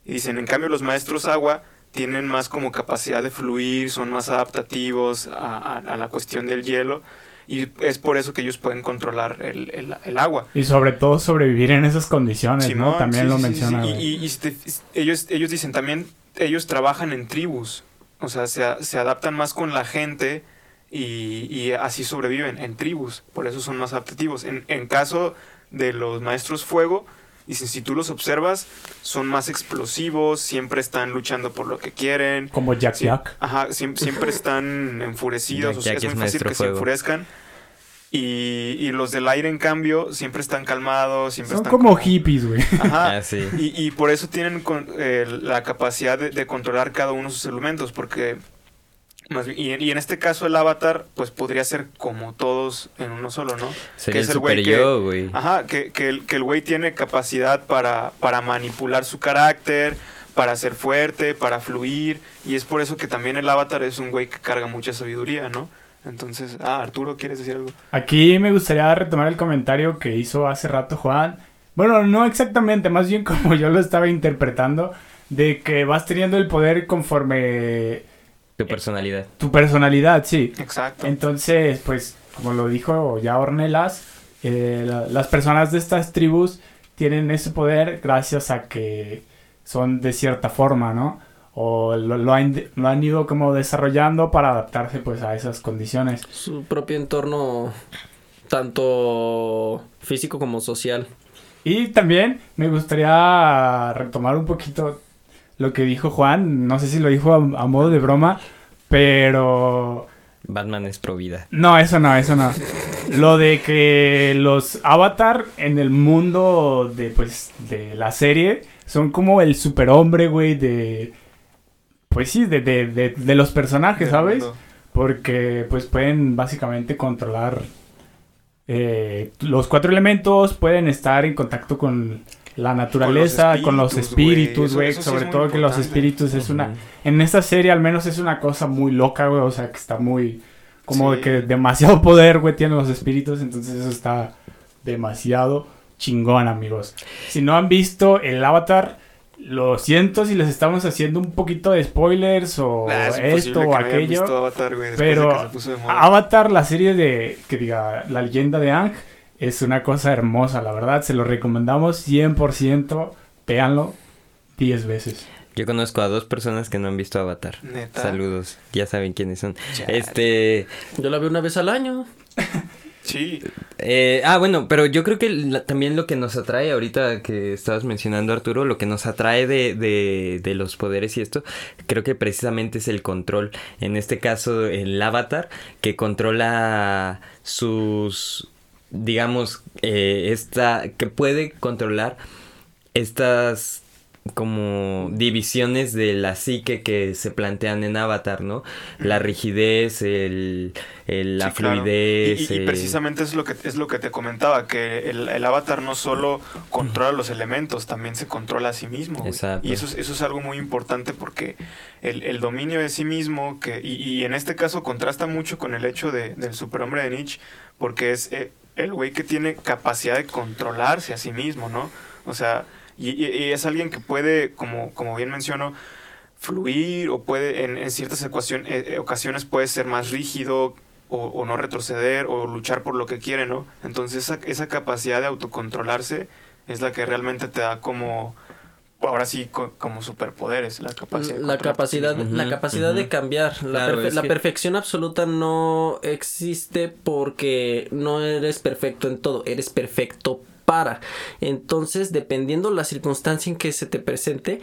Y dicen, en cambio, los maestros agua tienen más como capacidad de fluir, son más adaptativos a, a- a la cuestión del hielo. Y es por eso que ellos pueden controlar el, el- el agua. Y sobre todo sobrevivir en esas condiciones, ¿no? Simón, También sí, lo sí, sí, menciona, sí. Y, y- y te- ellos, ellos dicen también, ellos trabajan en tribus. O sea, se, se adaptan más con la gente y, y así sobreviven en tribus. Por eso son más adaptativos. En, en caso de los maestros fuego, dicen, si tú los observas, son más explosivos, siempre están luchando por lo que quieren. Como Jack Sí, Jack. Ajá, siem- siempre están enfurecidos, Jack o sea, Jack es es muy fácil que se enfurezcan. Y, y los del aire, en cambio, siempre están calmados, siempre Son están como hippies, güey. Ajá. ah, sí. Y, y por eso tienen con- eh, la capacidad de, de controlar cada uno de sus elementos, porque... Más bien- y, y en este caso el avatar, pues podría ser como todos en uno solo, ¿no? Sería es el güey que- güey. Ajá, que, que el que el güey tiene capacidad para, para manipular su carácter, para ser fuerte, para fluir, y es por eso que también el avatar es un güey que carga mucha sabiduría, ¿no? Entonces, ah, Arturo, ¿quieres decir algo? Aquí me gustaría retomar el comentario que hizo hace rato Juan. Bueno, no exactamente, más bien como yo lo estaba interpretando, de que vas teniendo el poder conforme Tu personalidad. tu personalidad, sí. Exacto. Entonces, pues, como lo dijo ya Ornelas, eh, la- las personas de estas tribus tienen ese poder gracias a que son de cierta forma, ¿no? O lo, lo han, lo han ido como desarrollando para adaptarse pues a esas condiciones. Su propio entorno, tanto físico como social. Y también me gustaría retomar un poquito lo que dijo Juan, no sé si lo dijo a, a modo de broma, pero... Batman es pro vida. No, eso no, eso no. Lo de que los avatar en el mundo de pues de la serie son como el superhombre, güey, de pues sí, de, de, de, de los personajes, ¿sabes? Porque pues pueden básicamente controlar eh, los cuatro elementos, pueden estar en contacto con la naturaleza, con los espíritus, güey. sí Sobre todo que los espíritus es una... En esta serie al menos es una cosa muy loca, güey. O sea, que está muy... Como Sí. de que demasiado poder, güey, tienen los espíritus. Entonces eso está demasiado chingón, amigos. Si no han visto el avatar, lo siento si les estamos haciendo un poquito de spoilers o Ah, es esto o aquello. visto Avatar, de Pero que se puso de moda. Avatar, la serie de, que diga, la leyenda de Ang, es una cosa hermosa, la verdad. Se lo recomendamos 100%. Véanlo 10 veces. Yo conozco a dos personas que no han visto Avatar. Neta. Saludos, ya saben quiénes son. Chale. Este, Yo la veo una vez al año. Sí, eh, ah, bueno, pero yo creo que la- también lo que nos atrae ahorita que estabas mencionando Arturo, lo que nos atrae de, de, de los poderes y esto, creo que precisamente es el control. En este caso, el avatar que controla sus, digamos, eh, esta, que puede controlar estas como divisiones de la psique que se plantean en Avatar, ¿no? La rigidez, el, el- la Sí, claro. fluidez. Y, y- y precisamente es lo que es lo que te comentaba, que el, el avatar no solo controla los elementos, también se controla a sí mismo. Exacto. Y eso es, eso es algo muy importante porque el, el dominio de sí mismo, que, y, y en este caso contrasta mucho con el hecho de, del superhombre de Nietzsche, porque es eh, el güey que tiene capacidad de controlarse a sí mismo, ¿no? O sea, y, es alguien que puede, como, como bien menciono, fluir o puede en, en ciertas ecuación- eh, eh, ocasiones puede ser más rígido o, o no retroceder o luchar por lo que quiere, ¿no? Entonces esa, esa capacidad de autocontrolarse es la que realmente te da como, ahora sí, co- como superpoderes, la capacidad. de La capacidad, la capacidad de cambiar. La, Claro, perfe- es la que- perfección absoluta no existe porque no eres perfecto en todo, eres perfecto para. Entonces, dependiendo la circunstancia en que se te presente,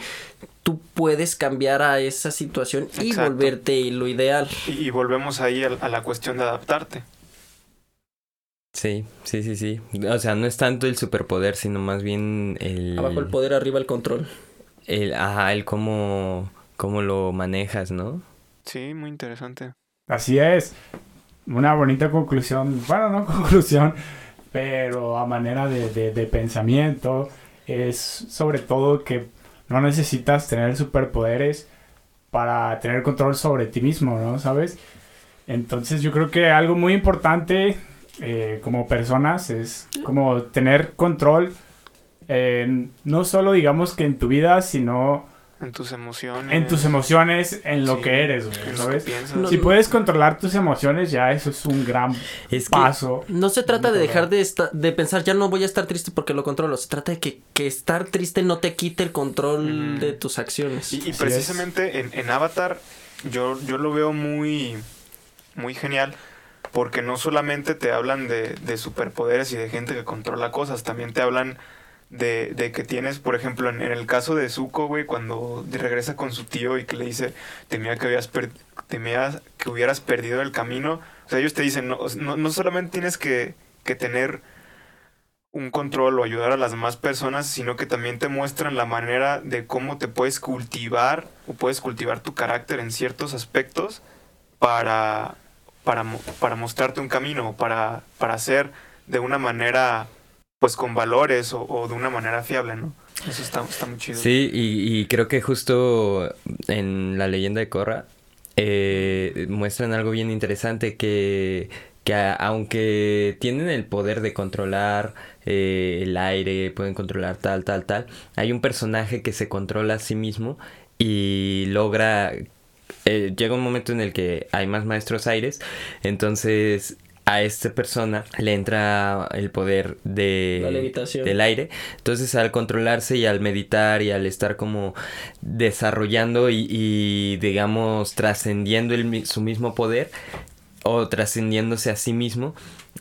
tú puedes cambiar a esa situación y Exacto. volverte lo ideal. Y, y volvemos ahí a, a la cuestión de adaptarte. Sí, sí, sí, sí. O sea, no es tanto el superpoder, sino más bien el... Abajo el poder, arriba el control. el ajá, el cómo, cómo lo manejas, ¿no? Sí, muy interesante. Así es. Una bonita conclusión. Bueno, no conclusión, pero a manera de, de- de pensamiento. Es sobre todo que no necesitas tener superpoderes para tener control sobre ti mismo, ¿no? ¿Sabes? Entonces yo creo que algo muy importante eh, como personas es como tener control en- no solo digamos que en tu vida, sino En tus emociones. en tus emociones, en lo Sí, que eres, güey, en lo que ¿sabes? piensas. No, Si puedes controlar tus emociones, ya eso es un gran Es que... paso. No se trata de dejar de, de pensar, ya no voy a estar triste porque lo controlo. Se trata de que, que estar triste no te quite el control de tus acciones. Y, y precisamente en, en Avatar yo, yo lo veo muy, muy genial porque no solamente te hablan de, de superpoderes y de gente que controla cosas, también te hablan de, de que tienes, por ejemplo, en, el caso de Zuko, güey, cuando regresa con su tío y que le dice, temía que, habías per- temía que hubieras perdido el camino. O sea, ellos te dicen, no, no, no solamente tienes que, que tener un control o ayudar a las demás personas, sino que también te muestran la manera de cómo te puedes cultivar o puedes cultivar tu carácter en ciertos aspectos para, para, para mostrarte un camino para, para hacer de una manera, pues con valores o, de una manera fiable, ¿no? Eso está, muy chido. Sí, y, creo que justo en la leyenda de Korra eh, muestran algo bien interesante que, que aunque tienen el poder de controlar eh, el aire, pueden controlar tal, tal, tal, hay un personaje que se controla a sí mismo y logra... eh, llega un momento en el que hay más maestros aires, entonces a esta persona le entra el poder de La levitación. del aire. Entonces al controlarse y al meditar y al estar como desarrollando y, y, digamos trascendiendo su mismo poder o trascendiéndose a sí mismo,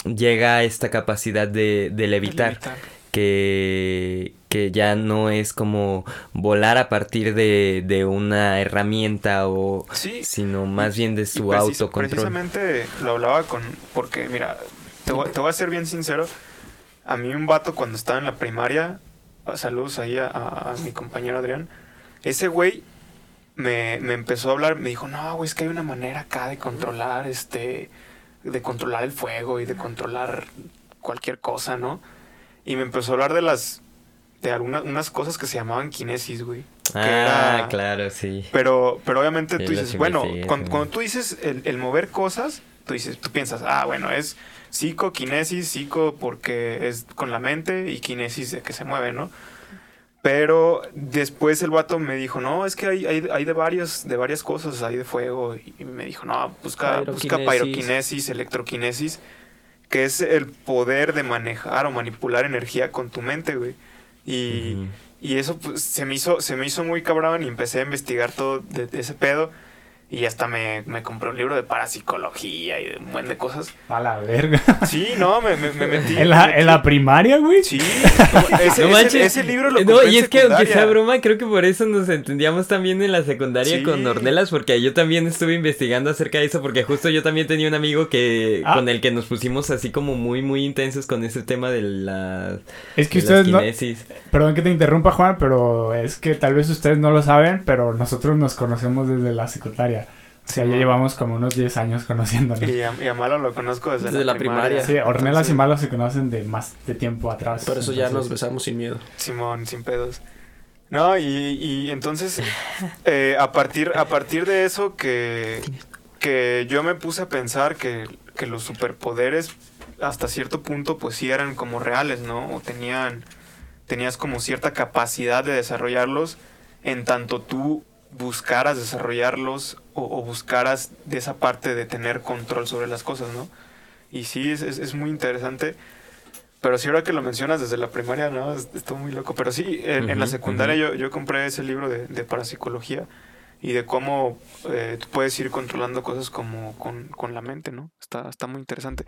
llega a esta capacidad de, de levitar Levitar. Que, que ya no es como volar a partir de, de una herramienta o Sí. sino más bien de su precis- autocontrol. Precisamente lo hablaba con. Porque, mira, te voy, te voy a ser bien sincero. A mí, un vato cuando estaba en la primaria, ah, saludos ahí a, a- a mi compañero Adrián, ese güey me, me empezó a hablar, me dijo, no, güey, es que hay una manera acá de controlar, este, de controlar el fuego y de controlar cualquier cosa, ¿no? Y me empezó a hablar de las, de algunas unas cosas que se llamaban kinesis, güey. Ah, era- claro, sí. pero, pero obviamente Sí, tú dices, bueno, cuando, cuando tú dices el, el mover cosas, tú dices, tú piensas, ah, bueno, es psico, kinesis, psico porque es con la mente y kinesis de que se mueve, ¿no? Pero después el vato me dijo, no, es que hay, hay, hay de, varios, de varias cosas, hay de fuego. Y me dijo, no, busca, busca pyroquinesis, electroquinesis, que es el poder de manejar o manipular energía con tu mente, güey. Y, y eso pues, se, me hizo, se me hizo muy cabrón y empecé a investigar todo de ese pedo. Y hasta me, me, compré un libro de parapsicología y de un buen de cosas. A la verga. Sí, no, me, me, metí. ¿En la, ¿En la primaria, güey? Sí. ese, ese, libro lo No, y es que aunque sea broma, creo que por eso nos entendíamos también en la secundaria con Ornelas, porque yo también estuve investigando acerca de eso, porque justo yo también tenía un amigo que ah. con el que nos pusimos así como muy, muy intensos con ese tema de la. Es que ustedes no. Perdón que te interrumpa, Juan, pero es que tal vez ustedes no lo saben, pero nosotros nos conocemos desde la secundaria. O sea, ya llevamos como unos 10 años conociéndonos. Y a, Malo lo conozco desde, la, primaria. Sí, Ornelas y Malo se conocen de más de tiempo atrás. Por eso ya nos besamos sin miedo. Simón, sin pedos. No, y, y entonces, eh, a, partir, a partir de eso que, que yo me puse a pensar que, que los superpoderes hasta cierto punto pues sí eran como reales, ¿no? O tenían, tenías como cierta capacidad de desarrollarlos en tanto tú buscaras desarrollarlos o, buscaras de esa parte de tener control sobre las cosas, ¿no? Y sí, es, es, muy interesante. Pero sí, ahora que lo mencionas desde la primaria, ¿no? Estuvo muy loco. Pero sí, en, la secundaria yo, yo compré ese libro de, de parapsicología y de cómo eh, tú puedes ir controlando cosas como con, con, la mente, ¿no? Está, está muy interesante.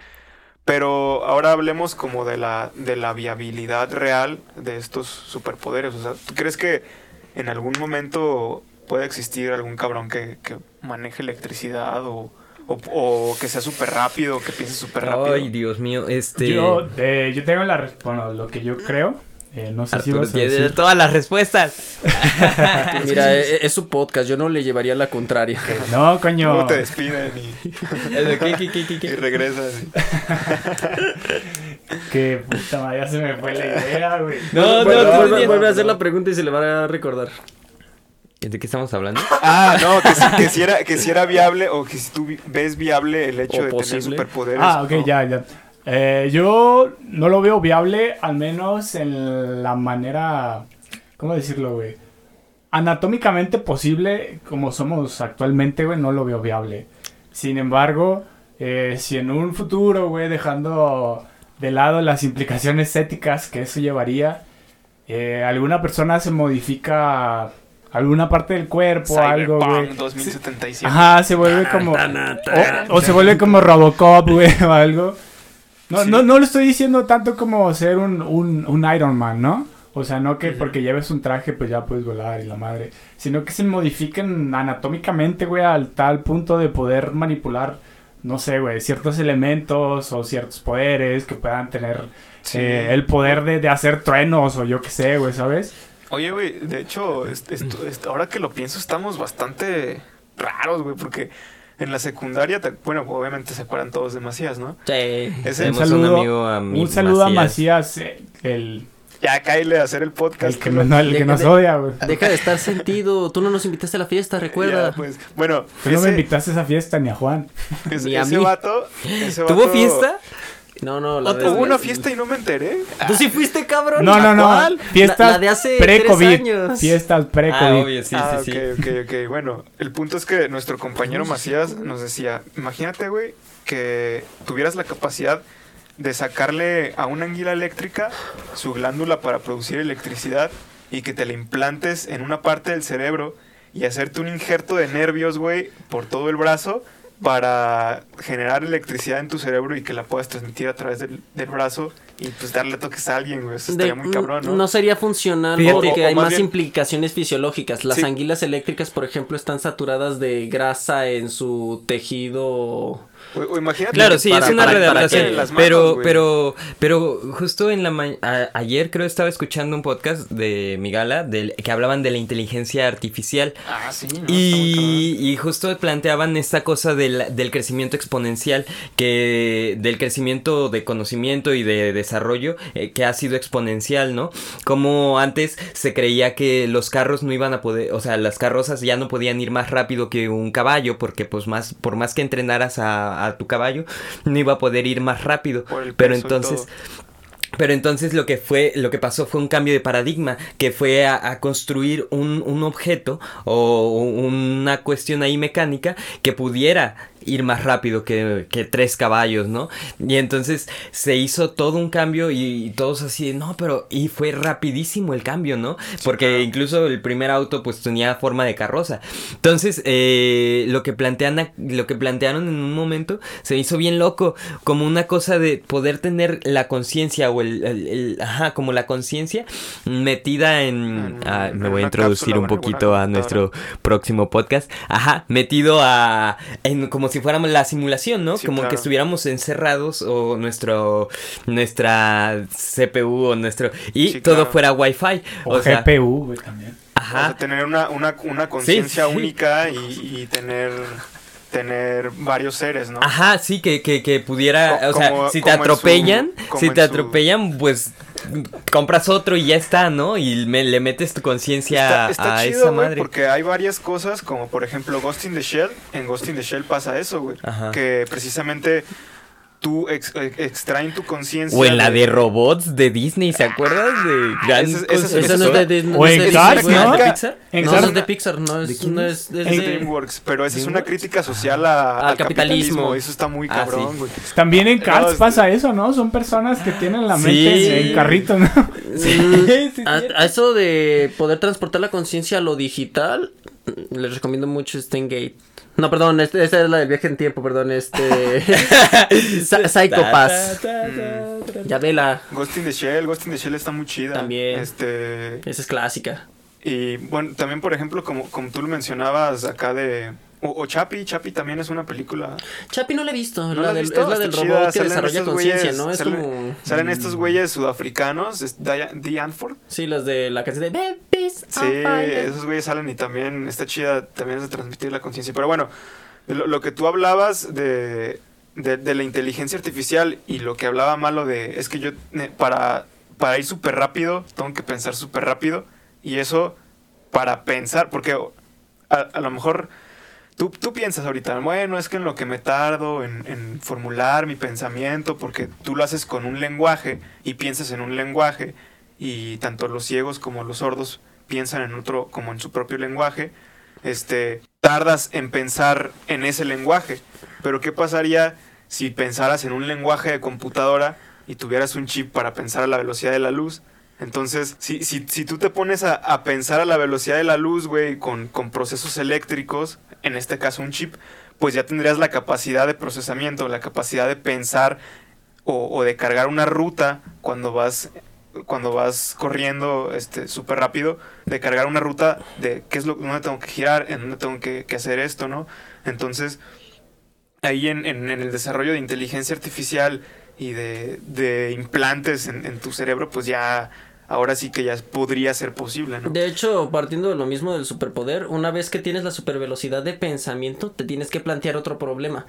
Pero ahora hablemos como de la, de la viabilidad real de estos superpoderes. O sea, ¿tú crees que en algún momento puede existir algún cabrón que, que maneje electricidad o, o, que sea súper rápido, que piense súper rápido. Ay, Dios mío, este... Yo, eh, yo tengo la... Bueno, lo que yo creo... Eh, no sé si vas a decir... todas las respuestas. Mira, es, es, su podcast, yo no le llevaría la contraria. No, coño. ¿Cómo te despiden y, y regresas? que puta madre, ya se me fue la idea, güey. No, no, no, vuelve, vuelve a hacer la pregunta y se le va a recordar. ¿De qué estamos hablando? Ah, no, que si, que si, era, que si era viable o que si tú ves viable el hecho de tener superpoderes. Ah, ok, ya, ya. Eh, yo no lo veo viable, al menos en la manera. ¿Cómo decirlo, güey? Anatómicamente posible, como somos actualmente, güey, no lo veo viable. Sin embargo, eh, si en un futuro, güey, dejando de lado las implicaciones éticas que eso llevaría, eh, alguna persona se modifica alguna parte del cuerpo, algo, güey. 2077. Ajá, se vuelve como. o, se vuelve como Robocop, güey, o algo. No, no, no lo estoy diciendo tanto como ser un, un, un Iron Man, ¿no? O sea, no que porque lleves un traje pues ya puedes volar y la madre. Sino que se modifiquen anatómicamente, güey, al tal punto de poder manipular, no sé, güey, ciertos elementos o ciertos poderes que puedan tener eh, el poder de, de hacer truenos o yo qué sé, güey, ¿sabes? Oye, güey, de hecho, ahora que lo pienso, estamos bastante raros, güey, porque en la secundaria, bueno, obviamente se acuerdan todos de Macías, ¿no? Sí. un saludo, un, amigo a un saludo a Macías, eh, el... Ya cáile a hacer el podcast. El que, no, el que nos odia, güey. Deja de estar sentido. Tú no nos invitaste a la fiesta, recuerda. pues, bueno. Tú no me invitaste a esa fiesta ni a Juan. ni a ese mí. Vato, ese vato, ¿Tuvo fiesta? No, no, la Hubo una fiesta y no me enteré. ¿Tú sí fuiste, cabrón? No, no, no. Fiestas de hace pre-COVID. Fiestas pre-COVID. Ah, sí, ah, sí, ok, ok, ok. Bueno, el punto es que nuestro compañero Macías nos decía, imagínate, güey, que tuvieras la capacidad de sacarle a una anguila eléctrica su glándula para producir electricidad y que te la implantes en una parte del cerebro y hacerte un injerto de nervios, güey, por todo el brazo para generar electricidad en tu cerebro y que la puedas transmitir a través del, brazo y pues darle toques a alguien, güey. Eso estaría muy cabrón, ¿no? No sería funcional porque hay más, implicaciones fisiológicas. Las anguilas eléctricas, por ejemplo, están saturadas de grasa en su tejido Claro, sí, es una pero, pero, pero justo en la ayer creo estaba escuchando un podcast de Migala del, que hablaban de la inteligencia artificial. Ah, sí. y, y, justo planteaban esta cosa del, del, crecimiento exponencial, que del crecimiento de conocimiento y de desarrollo eh, que ha sido exponencial, ¿no? Como antes se creía que los carros no iban a poder, o sea, las carrozas ya no podían ir más rápido que un caballo, porque pues más, por más que entrenaras a a, tu caballo, no iba a poder ir más rápido. Pero entonces Pero entonces lo que fue, lo que pasó fue un cambio de paradigma, que fue a, a construir un, un, objeto o una cuestión ahí mecánica que pudiera ir más rápido que, que, tres caballos, ¿no? Y entonces se hizo todo un cambio y, y, todos así, no, pero y fue rapidísimo el cambio, ¿no? Porque incluso el primer auto pues tenía forma de carroza. Entonces eh, lo que plantean, lo que plantearon en un momento se hizo bien loco, como una cosa de poder tener la conciencia o el, el, el, ajá, como la conciencia metida en, ah, me voy a introducir un poquito a nuestro próximo podcast, ajá, metido a, en como si fuéramos la simulación, ¿no? Sí, como claro. que estuviéramos encerrados o nuestro nuestra CPU o nuestro y Sí, todo claro. fuera Wi-Fi, O, o, sea, GPU, güey, también. O sea, ajá. tener una, una, una conciencia sí. única y, y tener, tener varios seres, ¿no? Ajá, sí, que, que, que pudiera, Co- o sea, como- si te su- atropellan, si te su- atropellan, pues compras otro y ya está, ¿no? Y me- le metes tu conciencia a chido, esa madre. porque hay varias cosas, como por ejemplo Ghost in the Shell. En Ghost in the Shell pasa eso, güey. Que precisamente tú ex- ex- extraen tu conciencia. O en la de robots de Disney, ¿se acuerdas de gran ese es- ese es- concepto? Esa no es de, de- no O en de Disney, Cars, ¿no? ¿Es de Pixar? En no, Cars- no es de Pixar, no ¿De es, no es? es, de... DreamWorks, pero esa es una crítica social a- Al al capitalismo. capitalismo. Eso está muy Ah, cabrón, sí. güey. También en No, Cars es- pasa eso, ¿no? Son personas que tienen la Sí. mente en carrito, ¿no? Sí, Mm, sí, a, a eso de poder transportar la conciencia a lo digital, les recomiendo mucho Steingate. No, perdón, este, esta es la del viaje en tiempo, perdón, este... Sa- Psycho Pass. Ta, ta, Mm. Ya vela, Ghost in the Shell, Ghost in the Shell está muy chida. También. Este. esa es clásica. Y bueno, también por ejemplo, como, como tú lo mencionabas acá de. O, o Chapi, Chapi también es una película. Chapi no la he visto, ¿No la la has del- visto? es la del chida, robot que salen desarrolla conciencia, ¿no? Es salen- como... Salen estos güeyes sudafricanos, es Dee. Sí, las de la canción de Babies Sí, esos güeyes salen y también está chida, también es de transmitir la conciencia. Pero bueno, lo, lo que tú hablabas de, de, de la inteligencia artificial y lo que hablaba malo de, es que yo para, para ir súper rápido, tengo que pensar súper rápido y eso para pensar, porque a, a lo mejor tú, piensas ahorita, bueno, es que en lo que me tardo en, en formular mi pensamiento, porque tú lo haces con un lenguaje y piensas en un lenguaje y tanto los ciegos como los sordos piensan en otro como en su propio lenguaje, este, tardas en pensar en ese lenguaje. Pero ¿qué pasaría si pensaras en un lenguaje de computadora y tuvieras un chip para pensar a la velocidad de la luz? Entonces, si, si, si tú te pones a, pensar a la velocidad de la luz, güey, con, con procesos eléctricos, en este caso un chip, pues ya tendrías la capacidad de procesamiento, la capacidad de pensar o, o de cargar una ruta cuando vas cuando vas corriendo este súper rápido de cargar una ruta de qué es lo dónde tengo que girar en dónde tengo que, hacer esto no entonces ahí en, en- en el desarrollo de inteligencia artificial y de, de implantes en tu cerebro pues ya ahora sí que ya podría ser posible no De hecho, partiendo de lo mismo del superpoder, una vez que tienes la supervelocidad de pensamiento, te tienes que plantear otro problema.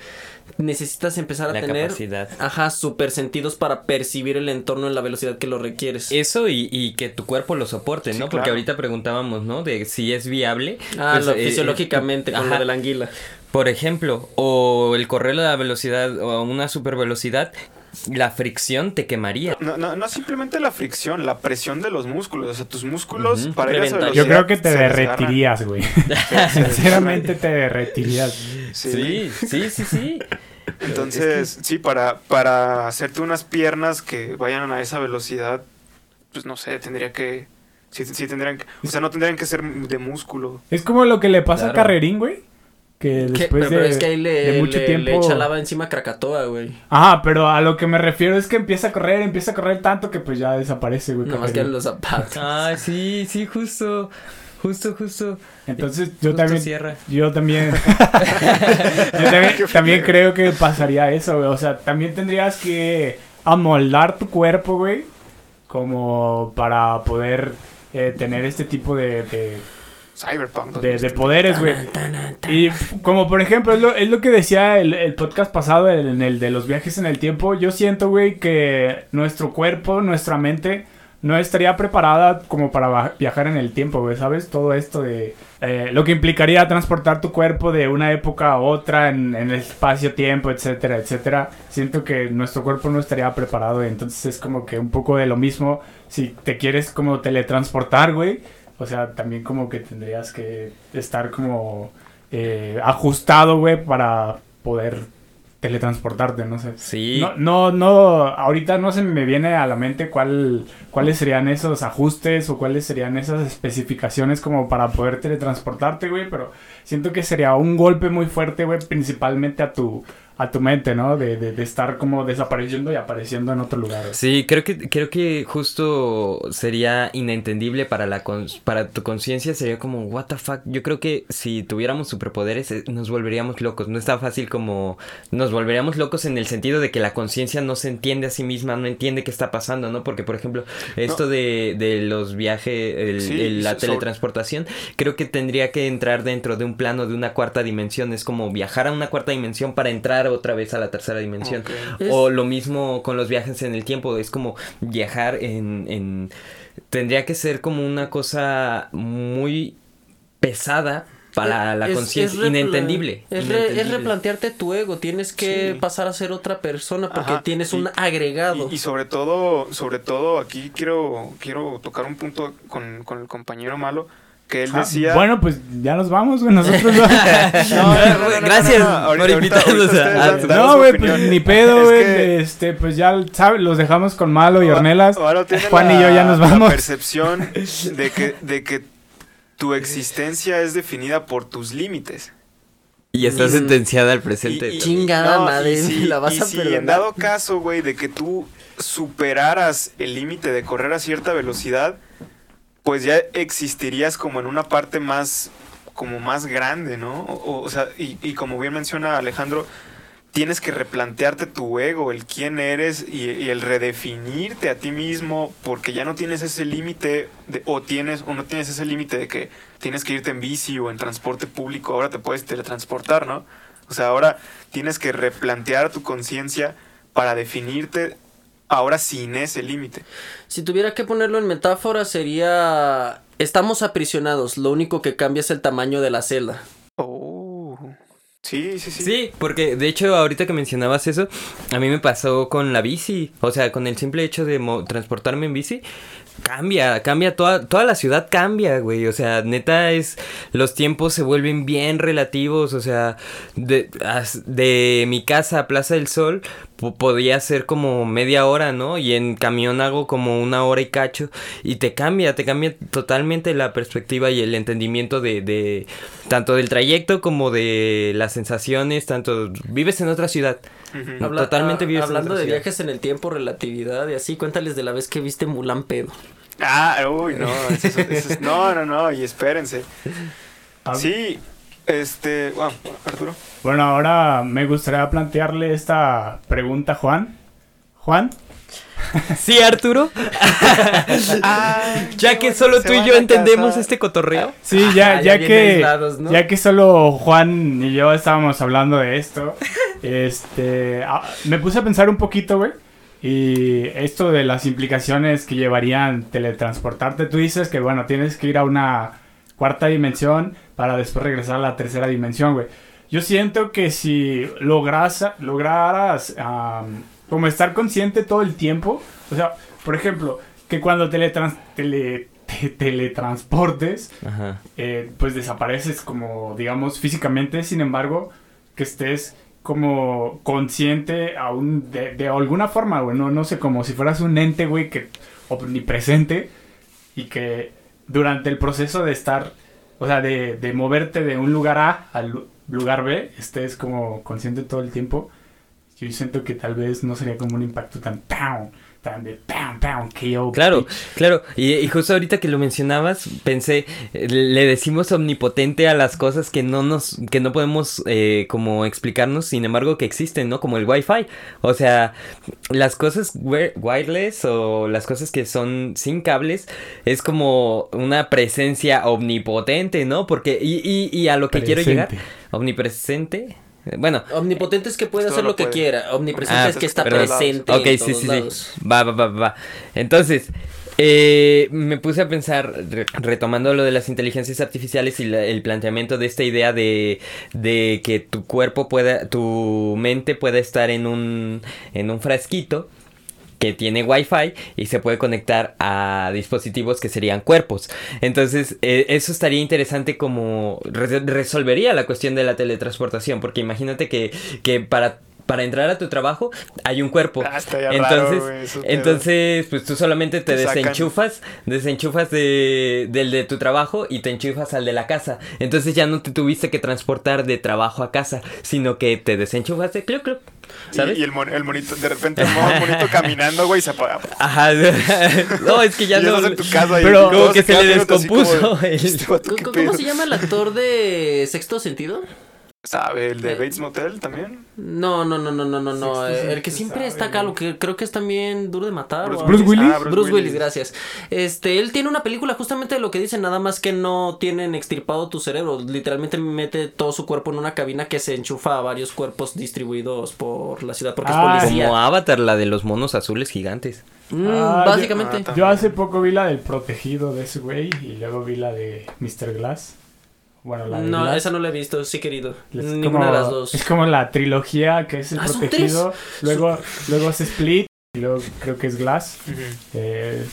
Necesitas empezar a La tener, capacidad. ajá, super sentidos para percibir el entorno en la velocidad que lo requieres. Eso y, y que tu cuerpo lo soporte, Sí, ¿no? Porque claro. ahorita preguntábamos, ¿no? De si es viable. ah, Pues, lo, eh, fisiológicamente, eh, con ajá. lo de la anguila. Por ejemplo, o el correr a la velocidad o a una super velocidad, la fricción te quemaría. no, no, no simplemente la fricción, la presión de los músculos. O sea, tus músculos para ir a esa. Yo creo que te derretirías, güey. Sinceramente te derretirías. Sí. Sí, sí, sí, sí. Entonces, sí, para, para hacerte unas piernas que vayan a esa velocidad, pues no sé, tendría que... Sí, sí tendrían que... O sea, no tendrían que ser de músculo. Es como lo que le pasa Claro. a Carrerín, güey. Que después Pero, pero de, es que ahí le, de mucho le- tiempo. le echa lava encima a Krakatoa, güey. Ajá, pero a lo que me refiero es que empieza a correr, empieza a correr tanto que pues ya desaparece, güey. Nada más que Carrerín. los zapatos. Ah, sí, sí, justo. Justo, justo. Entonces yo Justo también, cierra. yo también, yo también, también creo que pasaría eso, güey. O sea, también tendrías que amoldar tu cuerpo, güey, como para poder eh, tener este tipo de, de, Cyberpunk. de- de poderes, güey. Y como por ejemplo, es lo, es lo que decía el, el podcast pasado, en el de los viajes en el tiempo. Yo siento, güey, que nuestro cuerpo, nuestra mente, no estaría preparada como para viajar en el tiempo, güey, ¿sabes? Todo esto de eh, lo que implicaría transportar tu cuerpo de una época a otra en, el espacio-tiempo, etcétera, etcétera. Siento que nuestro cuerpo no estaría preparado, entonces es como que un poco de lo mismo. Si te quieres como teletransportar, güey, o sea, también como que tendrías que estar como eh, ajustado, güey, para poder teletransportarte, no sé. Sí. No, no, no, ahorita no se me viene a la mente cuál, cuáles serían esos ajustes o cuáles serían esas especificaciones como para poder teletransportarte, güey, pero siento que sería un golpe muy fuerte, güey, principalmente a tu, a tu mente, ¿no? De, de, de, estar como desapareciendo y apareciendo en otro lugar. Sí, creo que, creo que justo sería inentendible para, la para tu conciencia, sería como, what the fuck. Yo creo que si tuviéramos superpoderes eh, nos volveríamos locos. No es tan fácil como nos volveríamos locos en el sentido de que la conciencia no se entiende a sí misma, no entiende qué está pasando, ¿no? Porque, por ejemplo, esto de, de, los viajes, la teletransportación, creo que tendría que entrar dentro de un plano de una cuarta dimensión. Es como viajar a una cuarta dimensión para entrar otra vez a la tercera dimensión. O lo mismo con los viajes en el tiempo, es como viajar en, Tendría que ser como una cosa muy pesada para la conciencia, inentendible. Es, replantearte tu ego, tienes que pasar a ser otra persona porque tienes un agregado. Y, sobre todo, sobre todo aquí quiero, quiero tocar un punto con, con el compañero malo que él ah, decía. bueno, pues ya nos vamos, güey. Nosotros no. Gracias por invitarnos a. No, güey, pues ni pedo, güey. Este, pues ya, ¿sabes? Los dejamos con Malo y Ornelas. Juan y yo ya nos vamos. La percepción de que, de que tu existencia es definida por tus límites. Y está sentenciada al presente. Chingada madre, la vas a si en dado caso, güey, de que tú superaras el límite de correr a cierta velocidad, pues ya existirías como en una parte más, como más grande, ¿no? O, sea, y, como bien menciona Alejandro, tienes que replantearte tu ego, el quién eres y, el redefinirte a ti mismo, porque ya no tienes ese límite, o tienes, o no tienes ese límite de que tienes que irte en bici o en transporte público, ahora te puedes teletransportar, ¿no? O sea, ahora tienes que replantear tu conciencia para definirte ahora sin ese límite. Si tuviera que ponerlo en metáfora sería estamos aprisionados, lo único que cambia es el tamaño de la celda. Oh. Sí, sí, sí. Sí, porque de hecho ahorita que mencionabas eso, a mí me pasó con la bici, o sea, con el simple hecho de transportarme en bici, cambia, cambia toda, toda la ciudad cambia, güey. O sea, neta es, los tiempos se vuelven bien relativos. O sea, de, de mi casa a Plaza del Sol podía ser como media hora, ¿no? Y en camión hago como una hora y cacho. Y te cambia, te cambia totalmente la perspectiva y el entendimiento de, de tanto del trayecto como de las sensaciones, tanto vives en otra ciudad. Totalmente vives Hablando de viajes en el tiempo, relatividad y así, cuéntales de la vez que viste Mulan pedo. Ah, uy, no, no, no, no, y espérense. Ah. Sí, este, bueno, Arturo. Bueno, ahora me gustaría plantearle esta pregunta a Juan. Juan. Sí, Arturo. Ah, ya que solo tú y yo entendemos este cotorreo. Sí, ya, ah, ya, que ya que solo Juan y yo estábamos hablando de esto, este, ah, me puse a pensar un poquito, güey. Y esto de las implicaciones que llevarían teletransportarte, tú dices que bueno, tienes que ir a una cuarta dimensión para después regresar a la tercera dimensión, güey. Yo siento que si logras, lograras como estar consciente todo el tiempo, o sea, por ejemplo, que cuando teletrans tele teletransportes, eh, pues desapareces como, digamos, físicamente, sin embargo, que estés como consciente aún de, de alguna forma, güey, no, no sé, como si fueras un ente, güey, que omnipresente y que durante el proceso de estar, o sea, de, de moverte de un lugar A al lugar B, estés como consciente todo el tiempo, yo siento que tal vez no sería como un impacto tan Claro, claro. Y, justo ahorita que lo mencionabas, pensé, le decimos omnipotente a las cosas que no nos, que no podemos eh, como explicarnos, sin embargo que existen, ¿no? Como el Wi-Fi. O sea, las cosas wireless o las cosas que son sin cables es como una presencia omnipotente, ¿no? Porque, y, y, y a lo que quiero llegar, omnipresente. Bueno. Omnipotente es que puede hacer lo, que quiera. Omnipresente ah, es que está presente. Ok, sí, sí, sí. Va, va, va, va. Entonces, eh, me puse a pensar, re- retomando lo de las inteligencias artificiales y la- el planteamiento de esta idea de, de que tu cuerpo pueda, tu mente pueda estar en un, en un frasquito que tiene wifi y se puede conectar a dispositivos que serían cuerpos. Entonces, eh, eso estaría interesante como re- resolvería la cuestión de la teletransportación, porque imagínate que, que para... Para entrar a tu trabajo hay un cuerpo. Ah, entonces, raro, entonces, pues tú solamente te Te sacan. desenchufas, desenchufas de, del de tu trabajo y te enchufas al de la casa. Entonces ya no te tuviste que transportar de trabajo a casa, sino que te desenchufas de club club. ¿Sabes? Y, y el, mon- el monito, de repente el mon- monito caminando, güey, se apaga. Ajá. no, es que ya y no. estás en tu casa y Pero- Como que se le como descompuso el- "Este vato, ¿qué ¿Cómo, pedo?". cómo se llama el actor de Sexto Sentido? ¿Sabe? ¿El de Eh, Bates Motel también? No, no, no, no, no, no, no. El que siempre sabe, está acá, lo que creo que es también duro de matar. Bruce. Willis. Ah, Bruce, Willis. gracias. Este, él tiene una película justamente de lo que dice, nada más que no tienen extirpado tu cerebro. Literalmente mete todo su cuerpo en una cabina que se enchufa a varios cuerpos distribuidos por la ciudad porque Ah, es policía. Como Avatar, la de los monos azules gigantes. Mm, Ah, básicamente. yo- Yo hace poco vi la del protegido de ese güey y luego vi la de Mr. Glass. Bueno, la de no, Glass. esa no la he visto, sí querido. Es Ninguna como- de las dos. Es como la trilogía que es el Ah, protegido. Luego, luego es Split y luego creo que es Glass. Eh,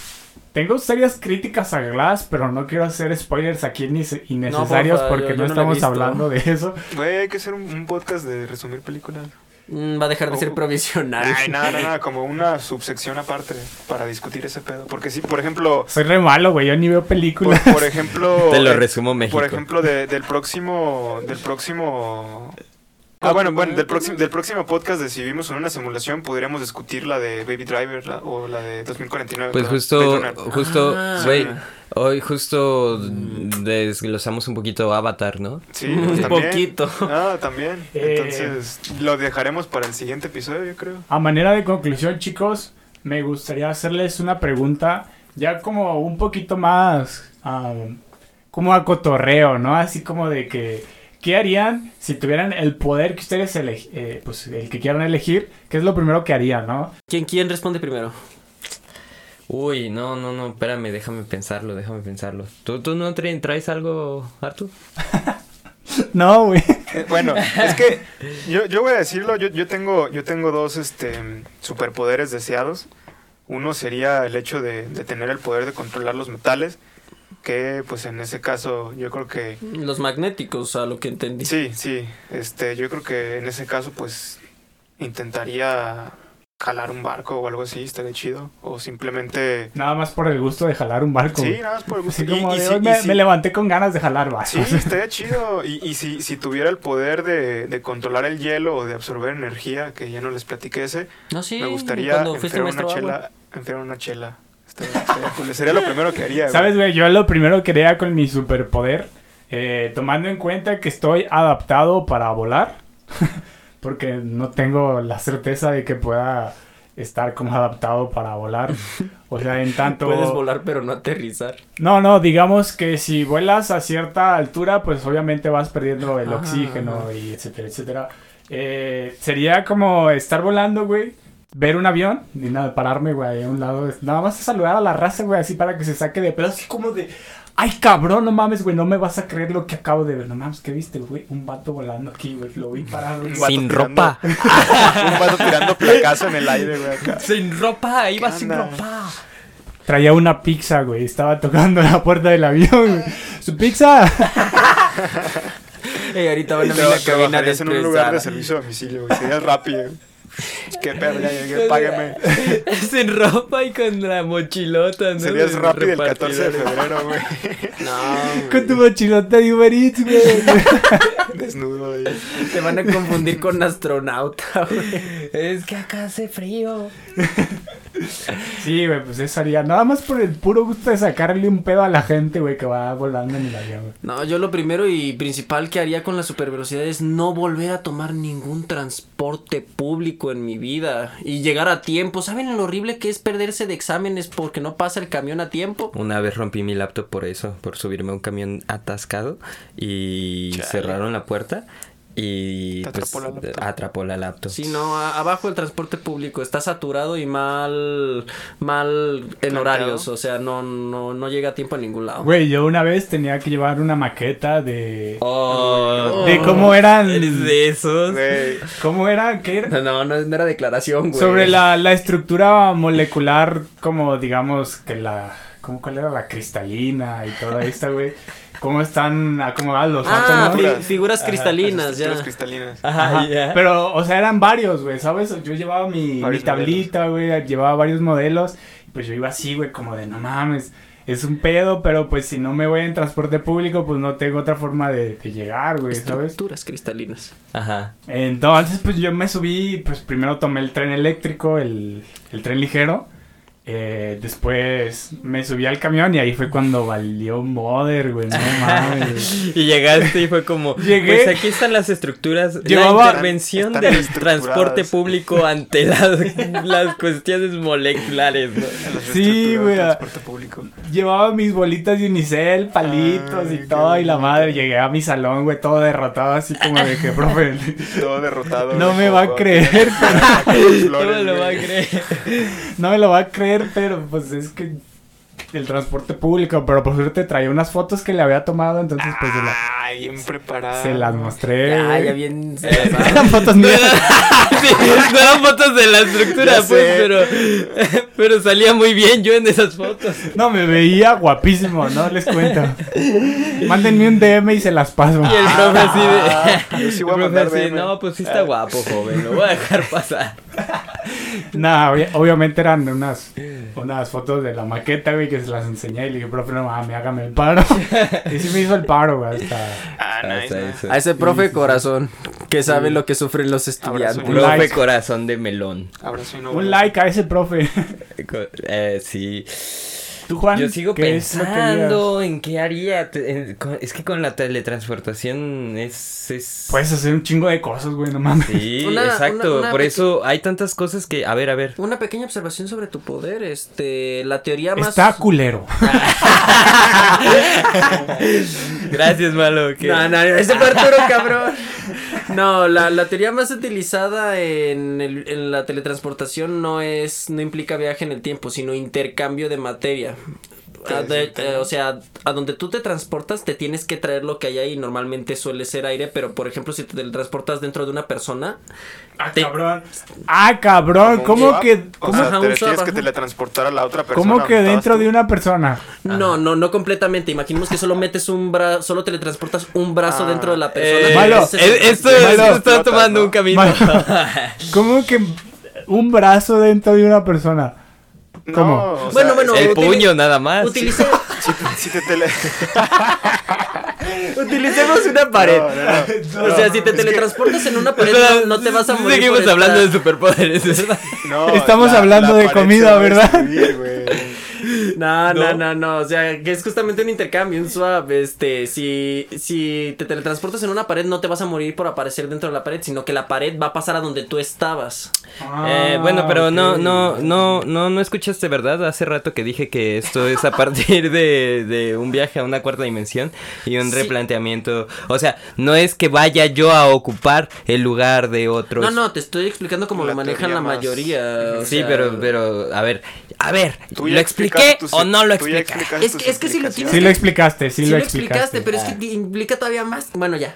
tengo serias críticas a Glass, pero no quiero hacer spoilers aquí inne- innecesarios porfa, porque yo- yo no no estamos hablando de eso. Güey, hay que hacer un, un podcast de resumir películas. Va a dejar de ser Oh. provisional. Ay, nada, nada, nada, como una subsección aparte para discutir ese pedo. Porque sí, por ejemplo, Soy re malo, güey. Yo ni veo por, películas. por ejemplo... Te lo eh, resumo México. Por ejemplo, de- del próximo... Del próximo... Ah, bueno, bueno, del próximo, del próximo podcast de si vivimos en una simulación, podríamos discutir la de Baby Driver la- o la de 2049. Pues justo, justo, Ah. Hoy justo desglosamos un poquito Avatar, ¿no? Sí, Un pues, también. poquito. Ah, también. Eh. Entonces, lo dejaremos para el siguiente episodio, yo creo. A manera de conclusión, chicos, me gustaría hacerles una pregunta ya como un poquito más ah, como a cotorreo, ¿no? Así como de que ¿qué harían si tuvieran el poder que ustedes eleg- eh, pues el que quieran elegir? ¿Qué es lo primero que harían, no? ¿Quién, ¿Quién responde primero? Uy, no, no, no, espérame, déjame pensarlo, déjame pensarlo. ¿Tú, tú no tra- traes algo, Artu? No, güey. Eh, Bueno, es que yo, yo voy a decirlo, yo, yo tengo, yo tengo dos este superpoderes deseados. Uno sería el hecho de, de tener el poder de controlar los metales, que pues en ese caso yo creo que Los magnéticos, a lo que entendí. sí, sí, este, yo creo que en ese caso pues intentaría jalar un barco o algo así, estaría chido, o simplemente Nada más por el gusto de jalar un barco. sí, nada más por el gusto. Así Y- como y de si- hoy y me, si- me levanté con ganas de jalar barcos. Sí, estaría chido. Y, y si, si tuviera el poder de, de controlar el hielo o de absorber energía, que ya no les platiqué ese, No, sí. me gustaría enfriar una chela. Enfriar una chela. Estaría- estaría cool. Sería lo primero que haría. güey. ¿Sabes, güey? Yo lo primero que haría con mi superpoder, eh, tomando en cuenta que estoy adaptado para volar, porque no tengo la certeza de que pueda estar como adaptado para volar. O sea, en tanto... Puedes volar, pero no aterrizar. No, no, digamos que si vuelas a cierta altura, pues obviamente vas perdiendo el Ah, oxígeno y etcétera, etcétera. Eh, sería como estar volando, güey. Ver un avión y nada, pararme, güey, a un lado. Nada más saludar a la raza, güey, así para que se saque de pedo. Así como de, ay, cabrón, no mames, güey, no me vas a creer lo que acabo de ver. No mames, ¿qué viste, güey? Un vato volando aquí, güey, lo vi parado. güey. Sin tirando- ropa. un vato tirando placazo en el aire, güey, acá. Sin ropa, iba ¿Qué sin ropa. Traía una pizza, güey, estaba tocando la puerta del avión, güey. ¡Su pizza! Ey, ahorita van a ver la cabina en un lugar de servicio a domicilio, güey. Serías rápido. güey. Qué ya llegué, págame. Sin ropa y con la mochilota, ¿no? Serías rápido el 14 de febrero, güey. No, Con tu mochilota de Uber Eats, güey. Desnudo, güey. te van a confundir con astronauta, güey. Es que acá hace frío. Sí, güey, pues eso haría. Nada más por el puro gusto de sacarle un pedo a la gente, güey, que va volando en el avión, güey. No, yo lo primero y principal que haría con la supervelocidad es no volver a tomar ningún transporte público en mi vida y llegar a tiempo. ¿Saben lo horrible que es perderse de exámenes porque no pasa el camión a tiempo? Una vez rompí mi laptop por eso, por subirme a un camión atascado y Chale. cerraron la puerta y Te pues, atrapó la laptop. atrapó la laptop. Sí, no, a- abajo el transporte público está saturado y mal, mal en Planteado. horarios, o sea, no, no, no llega a tiempo a ningún lado. Güey, yo una vez tenía que llevar una maqueta de... Oh, De cómo eran... eres de esos. ¿Cómo era? ¿Qué era? No, no, no era declaración, güey. Sobre la, la estructura molecular, como digamos que la... ¿cómo, ¿Cuál era la cristalina y toda esta, güey? ¿Cómo están acomodados los Ah, átomos? fi- Átomos. figuras cristalinas, ya. estructuras cristalinas. Ajá, Ajá, ya. Pero, o sea, eran varios, güey, ¿sabes? Yo llevaba mi, mi tablita, güey, llevaba varios modelos. Y pues yo iba así, güey, como de, no mames, es un pedo, pero pues si no me voy en transporte público, pues no tengo otra forma de, de llegar, güey, ¿sabes? Estructuras cristalinas. Ajá. Entonces, pues yo me subí, pues primero tomé el tren eléctrico, el, el tren ligero. Eh, después me subí al camión y ahí fue cuando valió Mother, güey, no mames. Y llegaste y fue como, Llegué. pues aquí están las estructuras, Llevaba- la intervención del transporte público ante las, las cuestiones moleculares, ¿no? En las Sí, güey, transporte público. Llevaba mis bolitas de unicel, palitos Ay, y todo, y la madre llegué a mi salón, güey, todo derrotado, así como de que, profe, Todo derrotado. no me va a creer, No me lo va a creer. no me lo va a creer, pues es que el transporte público, pero por suerte traía unas fotos que le había tomado, entonces pues se, la- bien preparado. se las mostré. Ya, güey. ya bien. Eran fotos mías. Sí, no eran fotos de la estructura, Ya pues, sé. pero, pero salía muy bien yo en esas fotos. No, me veía guapísimo, ¿no? Les cuento. Mándenme un DM y se las paso. Y el profe así de... Yo sí voy a el profe mandar así de, DM. no, pues sí está guapo, joven, lo voy a dejar pasar. Nah, obvia- obviamente eran unas, unas fotos de la maqueta, güey, que se las enseñé y le dije, profe, no mames, hágame el paro. y sí me hizo el paro, güey, hasta... Ah, nice, Hasta nice. eso. A ese profe corazón que sabe lo que sufren los estudiantes. Un Profe like. corazón de melón. Abrazo y no Un like a ese profe. Eh, sí. Tú, Juan, Yo sigo pensando en qué haría. Te- en- con- es que con la teletransportación es... es... Puedes hacer un chingo de cosas, güey, no mames. Sí, Una- exacto. una- una Por eso hay tantas cosas que... A ver, a ver. Una pequeña observación sobre tu poder, este, la teoría más... Está culero. Gracias, malo. que- No, no, ese fue Arturo, cabrón. No, la, la teoría más utilizada en, el- en la teletransportación no es, no implica viaje en el tiempo, sino intercambio de materia. ¿Qué A es de- eh, o sea, a donde tú te transportas te tienes que traer lo que hay ahí, normalmente suele ser aire, pero por ejemplo si te teletransportas dentro de una persona, Ah, Te- cabrón. Ah, cabrón. ¿Cómo swap. que, O cómo, sea, Ajá, te un tienes swap, que teletransportar a la otra persona. cómo que dentro estabas de tú. una persona? no, no, no completamente, imaginemos que solo metes un brazo, solo teletransportas un brazo Ah. dentro de la persona. Eh, Malo. Es eh, el- esto, Malo. está tomando ¿no? un camino. ¿Cómo que un brazo dentro de una persona? No, ¿Cómo? sea, Bueno, bueno, El puño nada más. Utilicé, Si te, si te tele... utilicemos una pared. No, no, no. O sea, si te que- teletransportas en una pared, no, no te vas a morir. Seguimos hablando de superpoderes, ¿verdad? No, Estamos hablando de comida, ¿verdad? güey. No, No. no, no. O sea, que es justamente un intercambio, un swap. Este, si, si te teletransportas en una pared, no te vas a morir por aparecer dentro de la pared, sino que la pared va a pasar a donde tú estabas. Eh, bueno, pero Ah, no, no, no, no, no escuchaste, ¿verdad? Hace rato que dije que esto es a partir de, de un viaje a una cuarta dimensión y un Sí. replanteamiento. O sea, no es que vaya yo a ocupar el lugar de otros. No, no, te estoy explicando cómo La lo manejan la más- mayoría. o Sí, sea, pero, pero, a ver, a ver, ¿lo ya expliqué o no lo expliqué? explicaste Es que- es que si lo explicaciones. Sí lo explicaste, sí, Sí lo lo explicaste, pero es Ah. que implica todavía más. Bueno, ya.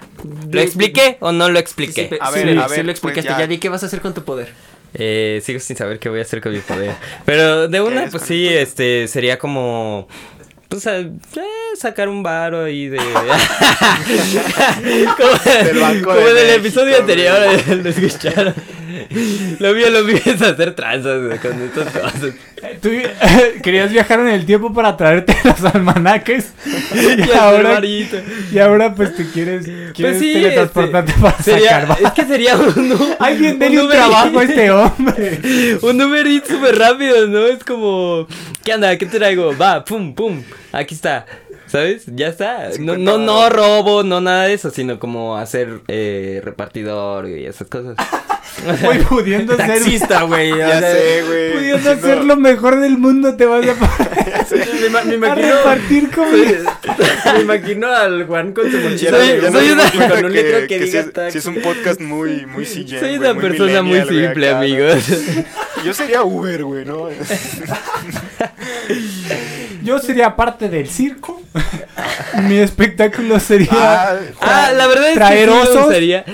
¿Lo expliqué o no lo Sí, expliqué? sí, A sí, ver, lo- a sí ver, lo pues explicaste. ya. ya di qué vas a hacer con tu poder. Eh, sigo sin saber qué voy a hacer con mi poder. Pero de una, es pues sí, este, sería como... Pues a- eh, sacar un varo ahí de... como, Del Banco como de en el México, episodio anterior, güey. lo escucharon. Lo mío, lo mío es hacer tranzas con estas cosas. Tú querías viajar en el tiempo para traerte los almanaques. Y ahora, varito. y ahora pues te quieres, quieres Pues sí, teletransportarte este, para sería, sacar va- es que sería un, Alguien un numerito- trabajo a este hombre. Un Uber Eats súper rápido, ¿no? Es como, ¿qué anda? ¿Qué traigo? Va, pum, pum, aquí está. ¿Sabes? Ya está. No, 50 no, no robo, no nada de eso, sino como hacer eh, repartidor y esas cosas. Güey, pudiendo ser. Taxista, güey. o Ya sea, sé, güey. Pudiendo ser lo mejor del mundo, te vas a, Me, ima- me a imagino. repartir comida. Me imagino al Juan con su Ya mochila. Soy- ya una- cuenta con un que sí diga es- taxi. sí es un podcast muy, muy Soy güey, una persona muy millennial, güey, simple, acá, ¿no? amigos. Yo sería Uber, güey, ¿no? Yo sería parte del circo. Mi espectáculo sería. Ah, Ah, la verdad es que sí lo usaría.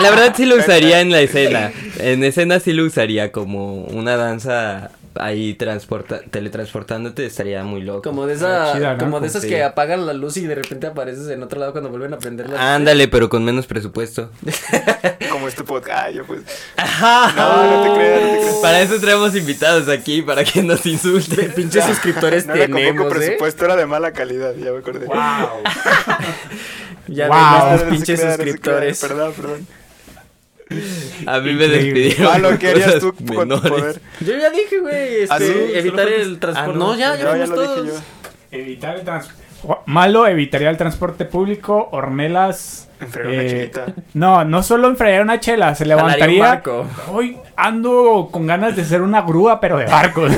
La verdad sí lo usaría en la escena. En escena sí lo usaría como una danza ahí transporta teletransportándote estaría muy loco. Como de esa, Chida, ¿no? como de esas Sí. que apagan la luz y de repente apareces en otro lado cuando vuelven a prender la Ándale, pero con menos presupuesto. como este podcast. Ah, yo pues. No, no te creas, no te creas. Para eso traemos invitados aquí, para que nos insulten. Pinches suscriptores No era con tenemos, poco ¿eh? presupuesto, era de mala calidad, ya me acordé. ¡Wow! Ya Wow. No, pinches suscriptores. crean, Perdón, perdón. A mí me despidieron. Ah, lo por que harías cosas tú con tu poder. Yo ya dije, güey, este, ¿Ah, sí? evitar Solo el transporte. Ah, no, ya, ya, No, fuimos lo todos. dije yo. Evitar el transporte. Malo, evitaría el transporte público. Ornelas. Enfriar una eh, chiquita. No, no solo enfriaría una chela, se un levantaría. barco. Hoy ando con ganas de ser una grúa, pero de barco.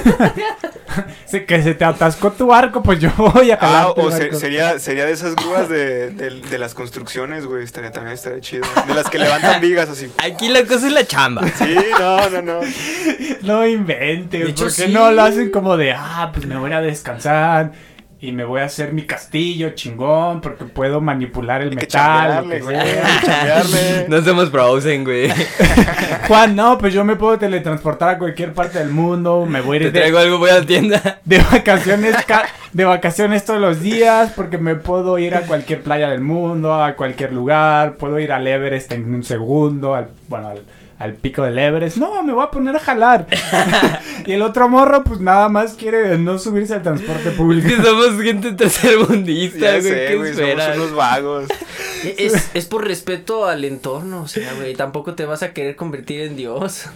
Sí, que se te atascó tu barco, pues yo voy a jalar Ah, o se- sería, sería de esas grúas de, de, de las construcciones, güey. Estaría, también estaría chido. De las que levantan vigas así. Aquí la cosa es la chamba. Sí, no, no, no. No inventes, porque sí. no lo hacen como de, ah, pues me voy a descansar y me voy a hacer mi castillo chingón porque puedo manipular el Hay metal. que güey. sea. Hay que chambearle. No somos Frozen, güey. Juan, no, pues yo me puedo teletransportar a cualquier parte del mundo, me voy a Te ir de, traigo algo, voy a la tienda. de vacaciones ca- de vacaciones todos los días porque me puedo ir a cualquier playa del mundo, a cualquier lugar, puedo ir al Everest en un segundo, al, bueno, al, al pico del Everest. No, me voy a poner a jalar. y el otro morro pues nada más quiere no subirse al transporte Es público. que somos gente tercermundista, güey. sé, ¿Qué güey. Somos unos vagos. Es, es por respeto al entorno, o sea, güey, tampoco te vas a querer convertir en Dios.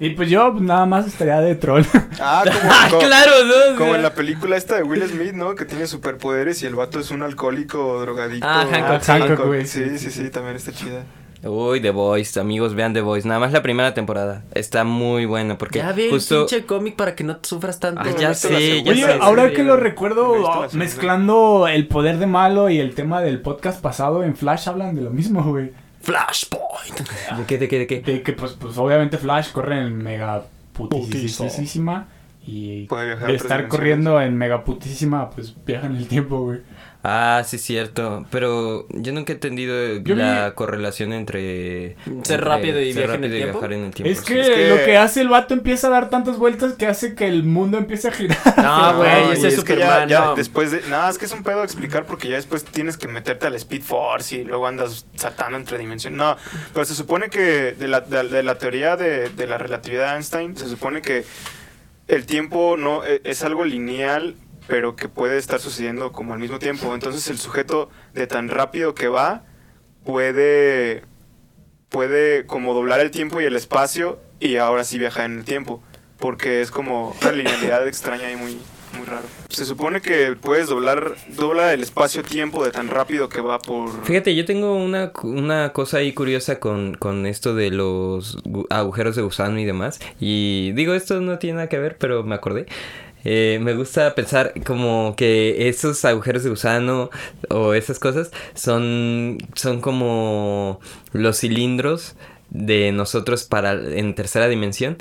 Y pues yo pues, nada más estaría de troll. Ah, como, Ah, como- claro, ¿no? como en la película esta de Will Smith, ¿no? Que tiene superpoderes y el vato es un alcohólico drogadicto. Ah, Hancock, sí. Hancock, güey. Sí, sí, sí, también está chida. Uy, The Voice, amigos, vean The Voice. Nada más la primera temporada. Está muy buena porque Ya ve justo... el pinche cómic para que no te sufras tanto. Ah, ya ¿No viste la sé, ya? Oye, sé. ahora que lo ¿No recuerdo, mezclando el poder de malo y el tema del podcast pasado en Flash hablan de lo mismo, güey. Flashpoint. ¿De qué, de qué, de qué? De que pues, pues obviamente Flash corre en mega putisísima y de estar corriendo en mega putísima pues viaja en el tiempo, güey. Ah, sí, cierto. Pero yo nunca he entendido Yo la correlación entre... Ser entre rápido y ser viaje en el rápido y tiempo. viajar en el tiempo. Es que, es que- lo que hace el vato empieza a dar tantas vueltas que hace que el mundo empiece a girar. No, güey, No, ese y es es que Superman. ya, ya no. después de. Nada, es que es un pedo explicar porque ya después tienes que meterte al Speed Force y luego andas saltando entre dimensiones. No, pero se supone que de la, de, de la teoría de, de la relatividad de Einstein, se supone que el tiempo no e- es algo lineal, pero que puede estar sucediendo como al mismo tiempo. Entonces el sujeto de tan rápido que va puede puede como doblar el tiempo y el espacio y ahora sí viajar en el tiempo. Porque es como una linealidad extraña y muy, muy raro. Se supone que puedes doblar, dobla el espacio-tiempo de tan rápido que va por... Fíjate, yo tengo una, una cosa ahí curiosa con, con esto de los gu- agujeros de gusano y demás. Y digo, esto no tiene nada que ver, pero me acordé. Eh, me gusta pensar como que esos agujeros de gusano o esas cosas son, son como los cilindros de nosotros para en tercera dimensión.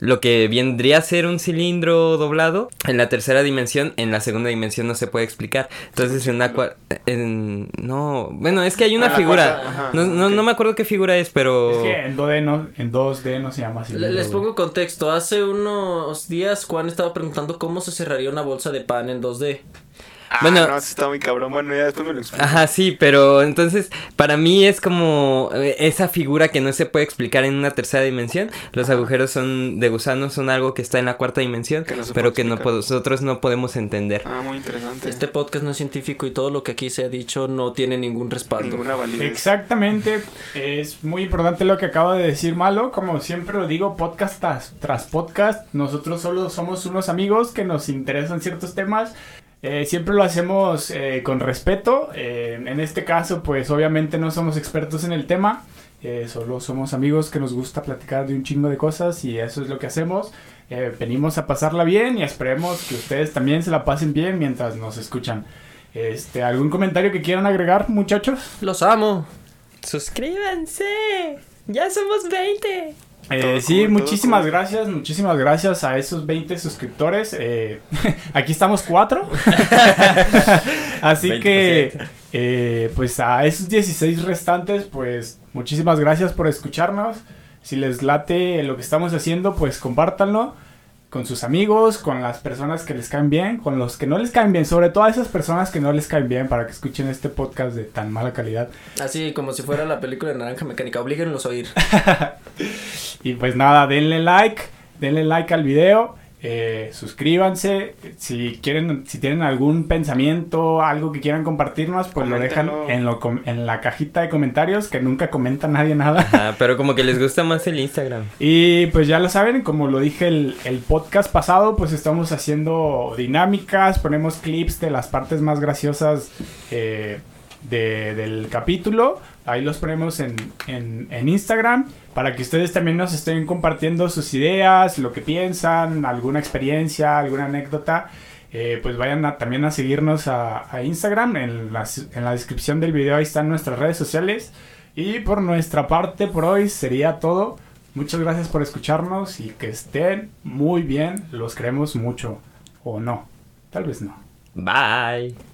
Lo que vendría a ser un cilindro doblado en la tercera dimensión, en la segunda dimensión no se puede explicar. Entonces en cual... en- No, bueno, es que hay una Ah, figura. cuarta, ajá, no, no, no me acuerdo qué figura es, pero... Es que en 2D no, en 2D no se llama así. Le- Les pongo contexto. Hace unos días Juan estaba preguntando cómo se cerraría una bolsa de pan en 2D. Ah, Bueno. no, eso está muy cabrón. Bueno, ya después me lo explico. Ajá, sí, pero entonces para mí es como eh, esa figura que no se puede explicar en una tercera dimensión. Los agujeros son de gusano son algo que está en la cuarta dimensión, Que no se pero que no nosotros no podemos entender. Ah, muy interesante. Este podcast no es científico y todo lo que aquí se ha dicho no tiene ningún respaldo. Ninguna validez. Exactamente, es muy importante lo que acaba de decir Malo, como siempre lo digo, podcast tras, tras podcast, nosotros solo somos unos amigos que nos interesan ciertos temas, eh, siempre lo hacemos eh, con respeto, eh, en este caso pues obviamente no somos expertos en el tema, Eh, solo somos amigos que nos gusta platicar de un chingo de cosas y eso es lo que hacemos. Eh, venimos a pasarla bien y esperemos que ustedes también se la pasen bien mientras nos escuchan. Este, ¿Algún comentario que quieran agregar, muchachos? Los amo. Suscríbanse. Ya somos 20. Eh, sí, muchísimas gracias, muchísimas gracias a esos 20 suscriptores. Eh, aquí estamos cuatro. Así que, eh, pues a esos 16 restantes, pues muchísimas gracias por escucharnos. Si les late lo que estamos haciendo, pues compártanlo con sus amigos, con las personas que les caen bien, con los que no les caen bien, sobre todo a esas personas que no les caen bien para que escuchen este podcast de tan mala calidad. Así como si fuera la película de Naranja Mecánica, oblíguenlos a oír. y pues nada, denle like, denle like al video eh, suscríbanse. Si quieren, si tienen algún pensamiento, algo que quieran compartirnos, pues lo dejan en, lo, en la cajita de comentarios, que nunca comenta nadie nada. pero como que les gusta más el Instagram. Y pues ya lo saben, como lo dije el, el podcast pasado, pues estamos haciendo dinámicas, ponemos clips de las partes más graciosas eh, del capítulo. Ahí los ponemos en, en, Instagram para que ustedes también nos estén compartiendo sus ideas, lo que piensan, alguna experiencia, alguna anécdota. Eh, pues vayan también a seguirnos a, Instagram. En, en la descripción del video ahí están nuestras redes sociales. Y por nuestra parte, por hoy sería todo. Muchas gracias por escucharnos y que estén muy bien. Los queremos mucho. O no. Tal vez no. Bye.